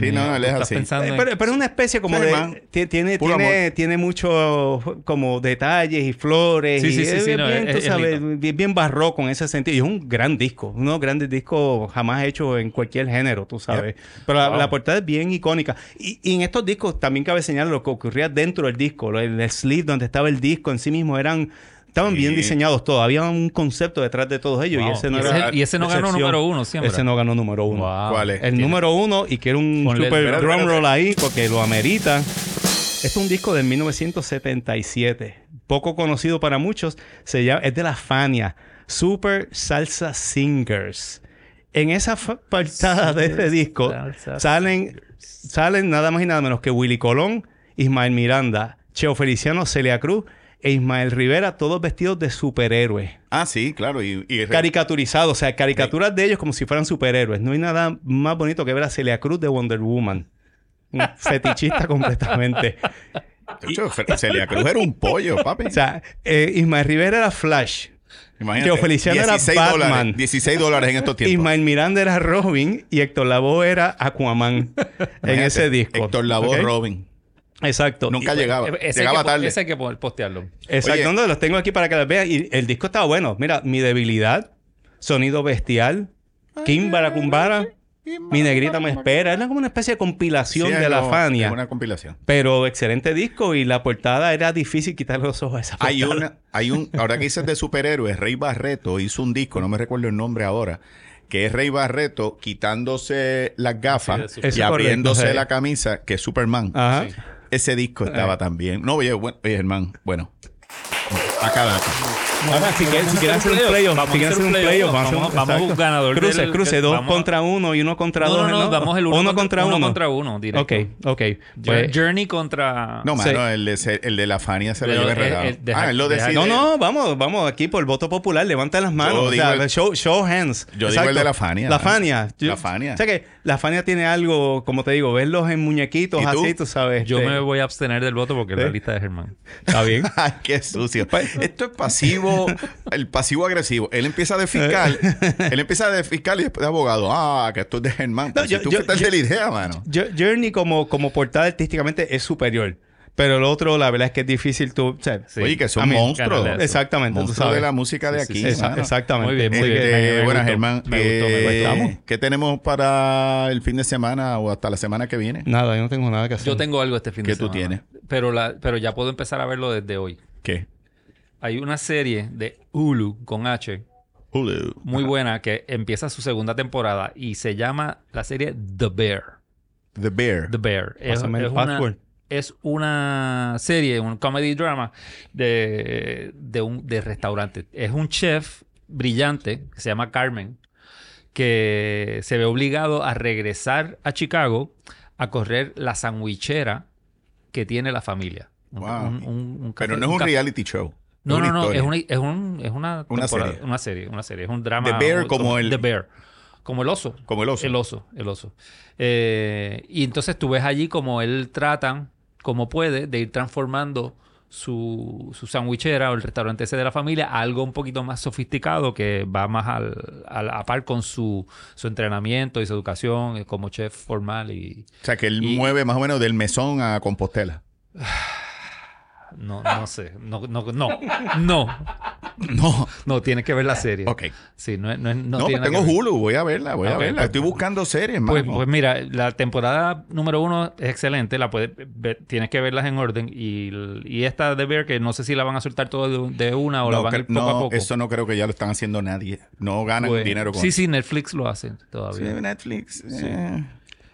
Sí, no, él es Estás así. pensando Eh, en- Pero, pero es una especie como Sí, de... man. ti- Tiene, tiene, tiene muchos como detalles y flores. Sí, y sí, sí, es sí, no, bien, es- tú es sabes, lindo. bien, bien barroco en ese sentido. Y es un gran disco. Uno de los grandes discos jamás hechos en cualquier género, tú sabes. Pero la, Wow. la portada es bien icónica. Y, y en estos discos también cabe señalar lo que ocurría dentro del disco. lo- El, el sleeve donde estaba el disco en sí mismo eran... Estaban bien diseñados todos. Había un concepto detrás de todos ellos. Wow. Y ese no y, era... ese, y ese no ganó número uno siempre. Ese no ganó número uno. Wow. ¿Cuál es? El Tiene- número uno, y quiero un Ponle super drum roll ahí porque lo amerita. Es un disco de 1977. Poco conocido para muchos. Se llama, es de la Fania. Super Salsa Singers. En esa portada de este disco Salsa salen, salen nada más y nada menos que Willy Colón, Ismael Miranda, Cheo Feliciano, Celia Cruz e Ismael Rivera, todos vestidos de superhéroes Ah, sí, claro. Y, y caricaturizados, o sea, caricaturas de ellos como si fueran superhéroes. No hay nada más bonito que ver a Celia Cruz de Wonder Woman. Un fetichista completamente. Celia Cruz era un pollo, papi. O sea, eh, Ismael Rivera era Flash. Imagínate. Teo Feliciano era 16 Batman. dólares. 16 dólares en estos tiempos. Ismael Miranda era Robin y Héctor Lavoe era Aquaman en ese disco. Héctor Lavoe. Robin. Exacto. Nunca Y- llegaba. Eh, Ese llegaba que, tarde. ese hay que po- postearlo. Exacto. Oye. No, los tengo aquí para que las vean. Y el disco estaba bueno. Mira, Mi Debilidad, Sonido Bestial, Kim Baracumbara, Mi Negrita Me Espera. Era como una especie de compilación Sí, de la no, Fania. es una compilación. Pero excelente disco y la portada era difícil quitarle los ojos a esa portada. Hay una, hay un, ahora que dices de superhéroes, Rey Barreto hizo un disco, no me recuerdo el nombre ahora, que es Rey Barreto quitándose las gafas Sí, y abriéndose correcto, sí. la camisa, que es Superman. Ajá. Ese disco estaba también. No, oye, bueno, oye, Germán, bueno. Acá data. Ahora, si quieren, hacer un playoff, si quieren hacer un playoff, vamos, vamos, vamos a un exacto. ganador. Cruce, del- cruce, dos vamos contra uno y uno contra No, dos. no, no, vamos el uno, contra uno. Uno contra uno, directo. Ok, ok. Pues- Journey contra... No, Sí. mano, el, de, el de la Fania se lo lleva el- enredado. el- deja- ah, él lo decide. no, no, vamos, vamos aquí por el voto popular. Levanta las manos. Yo o digo sea, el- show, show hands. Yo digo el de la Fania. La Fania. Yo- La Fania. O sea que la Fania tiene algo, como te digo, verlos en muñequitos así, tú sabes. Yo este, me voy a abstener del voto porque es la lista de Germán. Está bien. Ay, qué sucio. Esto es pasivo, el pasivo agresivo. Él empieza de fiscal, él empieza de fiscal y después de abogado. Ah, que esto es de Germán. No, si yo- tú yo- fuiste el yo- de la idea, mano. Yo- Journey como, como portada artísticamente es superior. Pero el otro, la verdad es que es difícil tú... o sea, Sí. Oye, que son monstruos. Exactamente, tú Monstruos sabes. de la música de Sí, aquí. sí, Esa- mano. exactamente. Muy bien, muy bien. Me- me bueno. Germán, Me gustó, me eh, gustó. ¿qué tenemos para el fin de semana o hasta la semana que viene? Nada, yo no tengo nada que hacer. Yo tengo algo este fin de ¿Qué tú semana. tienes? Pero, la, pero ya puedo empezar a verlo desde hoy. ¿Qué? Hay una serie de Hulu con H Hulu. muy buena que empieza su segunda temporada y se llama la serie The Bear. The Bear. The Bear. Es, es una, es una serie, un comedy drama de, de un de restaurante. Es un chef brillante que se llama Carmen que se ve obligado a regresar a Chicago a correr la sandwichera que tiene la familia. Wow. un- un- un Pero no es un reality show. No, no, no, es una, es, un- es una, Una serie. una serie, una serie, es un drama. The Bear como el- The Bear, como el oso. Como el oso. El oso, el oso. Eh, y entonces tú ves allí como él tratan, como puede, de ir transformando su, su sandwichera o el restaurante ese de la familia a algo un poquito más sofisticado que va más al, al- a par con su, su entrenamiento y su educación eh, como chef formal y O sea, que él Y- mueve más o menos del mesón a Compostela. no, no sé, no, no, no, no, No. no, tienes que ver la serie. Ok. Sí, no, es- no, no No, tiene pues tengo. Hulu. Voy a verla, voy a Ok, verla. pues- Estoy buscando series, Pues, pues mira, la temporada número uno es excelente, la puedes ver- tienes que verlas en orden y, y esta de ver que no sé si la van a soltar todo de, de una o la van a ir poco no, a poco. eso no creo que ya lo están haciendo nadie. No ganan Pues, dinero con sí, eso. sí, Netflix lo hace Sí, todavía. Netflix. eh.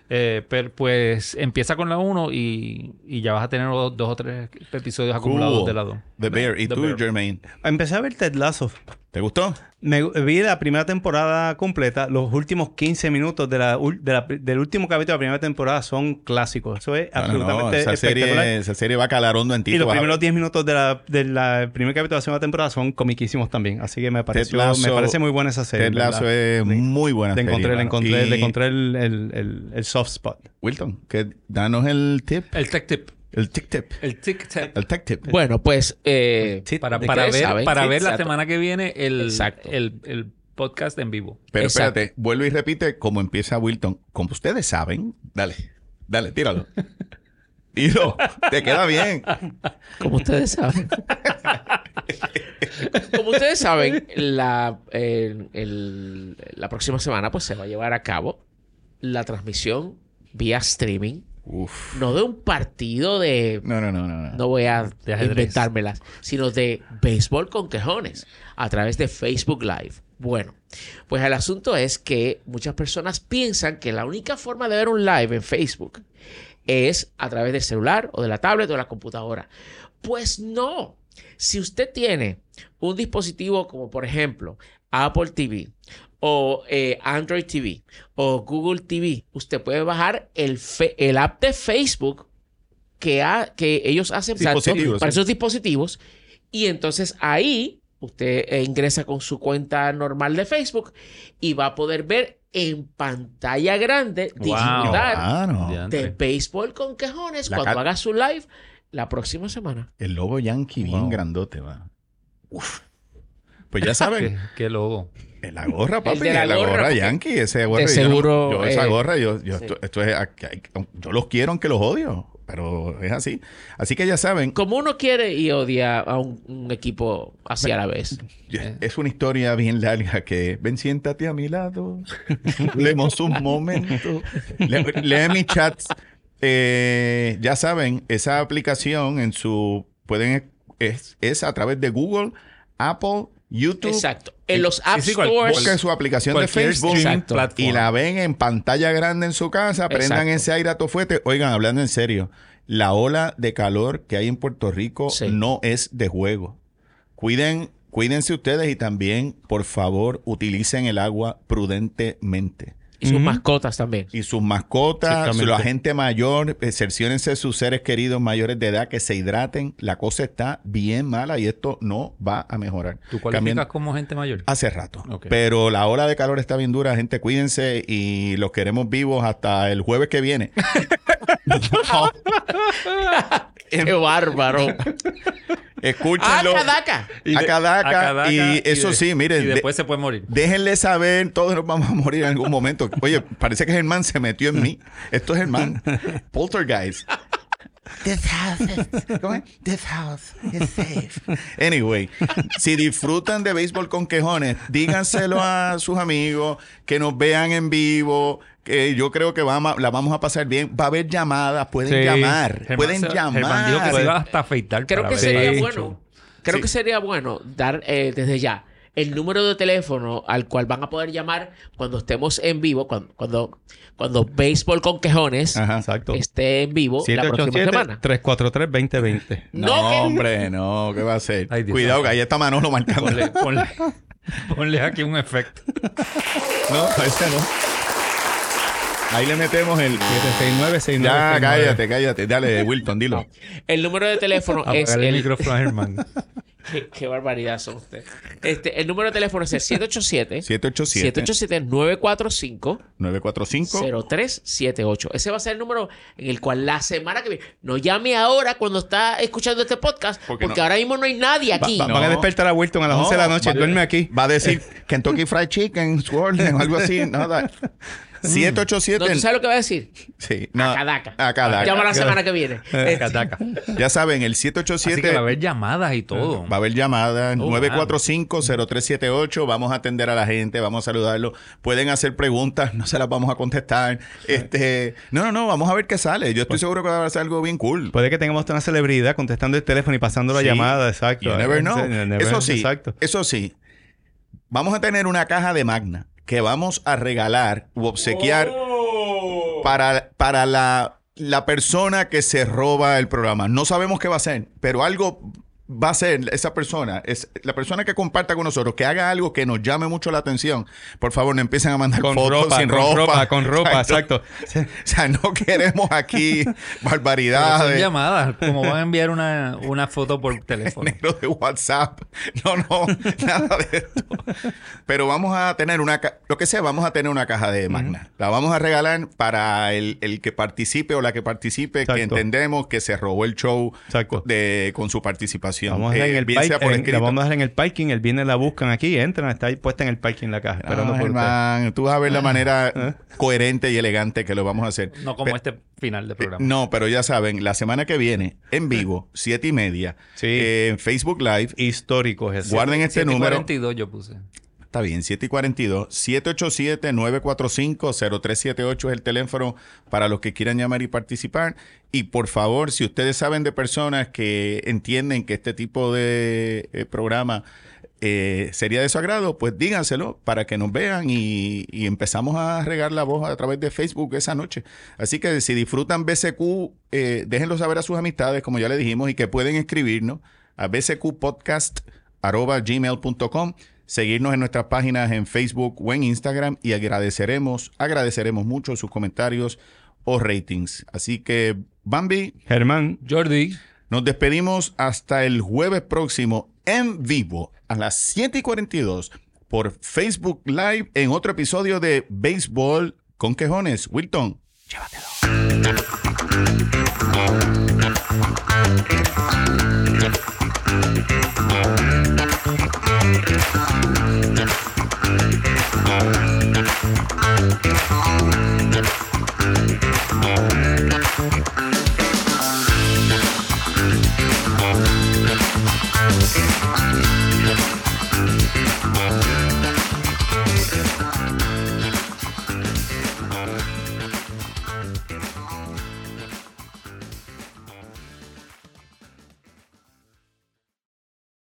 Eh, pero pues empieza con la 1 y, y ya vas a tener dos, dos o tres episodios acumulados Cool. de la 2. The Bear. ¿Y The tú, Bear. Jermaine? Empecé a ver Ted Lasso. ¿Te gustó? Me vi la primera temporada completa. Los últimos 15 minutos de la, de la- del último capítulo de la primera temporada son clásicos. Eso es No, no, absolutamente esa, espectacular. serie, esa serie va calarondo en ti. Y los vas a primeros ver. 10 minutos de la, de la primer capítulo de la segunda temporada son comiquísimos también. Así que me pareció, Lasso- me parece muy buena esa serie. Ted. Lasso es Sí. muy buena Le serie, encontré, le mano. encontré, Y- le encontré el, el- el- el soft spot. Wilton, que danos el tip. El tech tip. El tic tip. El tic tip. El tech tip. Bueno, pues eh, Para, ¿de para ver, saben? para ver la semana que viene el, el, el podcast en vivo. Pero Exacto. espérate, vuelve y repite cómo empieza Wilton. Como ustedes saben, dale, dale, tíralo. Tiro, te queda bien. como ustedes saben. como ustedes saben, la, el- el- la próxima semana pues se va a llevar a cabo la transmisión vía streaming. Uf. No de un partido de No, no, no, no. no. no voy a inventármelas, sino de béisbol con quejones a través de Facebook Live. Bueno, pues el asunto es que muchas personas piensan que la única forma de ver un live en Facebook es a través del celular o de la tablet o de la computadora. Pues no. Si usted tiene un dispositivo como por ejemplo Apple TV o eh, Android TV o Google TV, usted puede bajar el, fe- el app de Facebook que, ha- que ellos hacen para sí. esos dispositivos. Y entonces ahí usted eh, ingresa con su cuenta normal de Facebook y va a poder ver en pantalla grande, Wow. disfrutar Claro. Diantre. de béisbol con quejones La cuando haga su live la próxima semana. El logo yankee bien grandote, va. Uf. Pues ya saben, Qué, qué logo. En la gorra, papi, de la en la gorra, yankee, ese gorra. yo seguro, Yo, esa eh, gorra, yo, yo, sí. esto, esto es, yo los quiero aunque los odio, pero es así. Así que ya saben, Como uno quiere y odia a un, un equipo así a la vez. Es una historia bien larga que ven, siéntate a mi lado, leemos un momento, Le- lee mis chats. Eh, ya saben, esa aplicación en su pueden es, es a través de Google, Apple, YouTube. Exacto. En los App sí, cual- Stores. Busquen su aplicación de Facebook y la ven en pantalla grande en su casa, prendan Exacto. ese aire a todo fuerte. Oigan, hablando en serio, la ola de calor que hay en Puerto Rico Sí. no es de juego. Cuiden, cuídense ustedes y también, por favor, utilicen el agua prudentemente. Y sus mascotas también. Y sus mascotas, la gente mayor, eh, cerciónense sus seres queridos mayores de edad que se hidraten. La cosa está bien mala y esto no va a mejorar. ¿Tú Cambiando- cualificas como gente mayor? Hace rato. Pero la ola de calor está bien dura, gente. Cuídense y los queremos vivos hasta el jueves que viene. ¡Qué bárbaro! ¡Ah, Escúchenlo. Cadaca! Y de- a Cadaca, a Cadaca, y eso de- sí, miren, Y de- después se puede morir. Déjenle saber, todos nos vamos a morir en algún momento. Oye, parece que Germán se metió en mí. Esto es Germán. Poltergeist. This house is, ¿cómo es? This house is safe. Anyway, si disfrutan de béisbol con quejones, díganselo a sus amigos, que nos vean en vivo, que yo creo que vamos, a- la vamos a pasar bien. Va a haber llamadas, pueden Sí. llamar, Germán pueden se- llamar. Germán dijo que se iba hasta afeitar Creo que sería bueno. Creo Sí. que sería bueno dar eh, desde ya el número de teléfono al cual van a poder llamar cuando estemos en vivo, cuando, cuando, cuando Béisbol con Quejones Ajá. Esté en vivo la próxima semana. 787-343-2020. No, No, que- hombre, no, ¿qué va a hacer? Ay, Dios Cuidado, que ahí está Manolo marcando. Ponle, ponle, ponle aquí un efecto. No, ese no. Ahí le metemos el... 769 69 Ya, cállate, cállate. Dale, Wilton, dilo. El número de teléfono es el el... micrófono a Germán. Qué, qué barbaridad son ustedes. Este, el número de teléfono es el 787 787 787-945 945 0378. Ese va a ser el número en el cual la semana que viene. No llame ahora cuando está escuchando este podcast, Porque porque, no. ahora mismo no hay nadie aquí. va- Van a despertar a Wilton a las 11 de la noche. va- Duerme aquí. Va a decir Kentucky Fried Chicken, Swirling o algo así. Nada. 787. No, ¿Tú sabes lo que va a decir? Sí, no. a Cadaca. A Cadaca. Llama la semana que viene. Este, Cataca. Ya saben, el Así que 787. va a haber llamadas y todo. Va a haber llamadas Oh, 945-0378. Vamos a atender a la gente, vamos a saludarlo. Pueden hacer preguntas, no se las vamos a contestar. Este, no, no, no, vamos a ver qué sale. Yo estoy seguro que va a ser algo bien cool. Puede que tengamos una celebridad contestando el teléfono y pasando la Sí. llamada, exacto. You never know. Never- eso sí, Exacto. eso sí. Vamos a tener una caja de Magna que vamos a regalar u obsequiar para, para la, la persona que se roba el programa. No sabemos qué va a ser, pero algo va a ser esa persona, es la persona que comparta con nosotros, que haga algo que nos llame mucho la atención. Por favor, no empiecen a mandar Con fotos ropa, sin con ropa. ropa, con ropa, exacto. O sea, no queremos aquí Pero son barbaridades. llamadas. Como van a enviar una, una foto por teléfono. negro de WhatsApp. No, no, nada de esto. Pero vamos a tener una, lo que sea, vamos a tener una caja de Magna. La vamos a regalar para el, el que participe o la que participe, que entendemos que se robó el show Exacto. de, con su participación. Vamos a dejar Eh, en el bien sea parking, por en- escrito. la vamos a dejar en el parking, el viernes la buscan aquí, entran, está ahí puesta en el parking la caja, esperando No, por ustedes. Germán, tú vas a ver la manera ¿Eh? coherente y elegante que lo vamos a hacer. No como este final de programa. No, pero ya saben, la semana que viene, en vivo, siete y media, Sí. eh, en Facebook Live, Histórico es guarden este número. 42 yo puse. Está bien, 7 y 42. 787-945-0378 es el teléfono para los que quieran llamar y participar. Y por favor, si ustedes saben de personas que entienden que este tipo de eh, programa eh, sería de su agrado, pues díganselo para que nos vean y, empezamos a regar la voz a través de Facebook esa noche. Así que si disfrutan BCQ, eh, déjenlo saber a sus amistades, como ya le dijimos, y que pueden escribirnos a bcqpodcast.gmail.com seguirnos en nuestras páginas en Facebook o en Instagram y agradeceremos, agradeceremos mucho sus comentarios o ratings. Así que, Bambi, Germán, Jordi. nos despedimos hasta el jueves próximo en vivo a las 7 y 42 por Facebook Live en otro episodio de Béisbol con Quejones. Wilton, Thank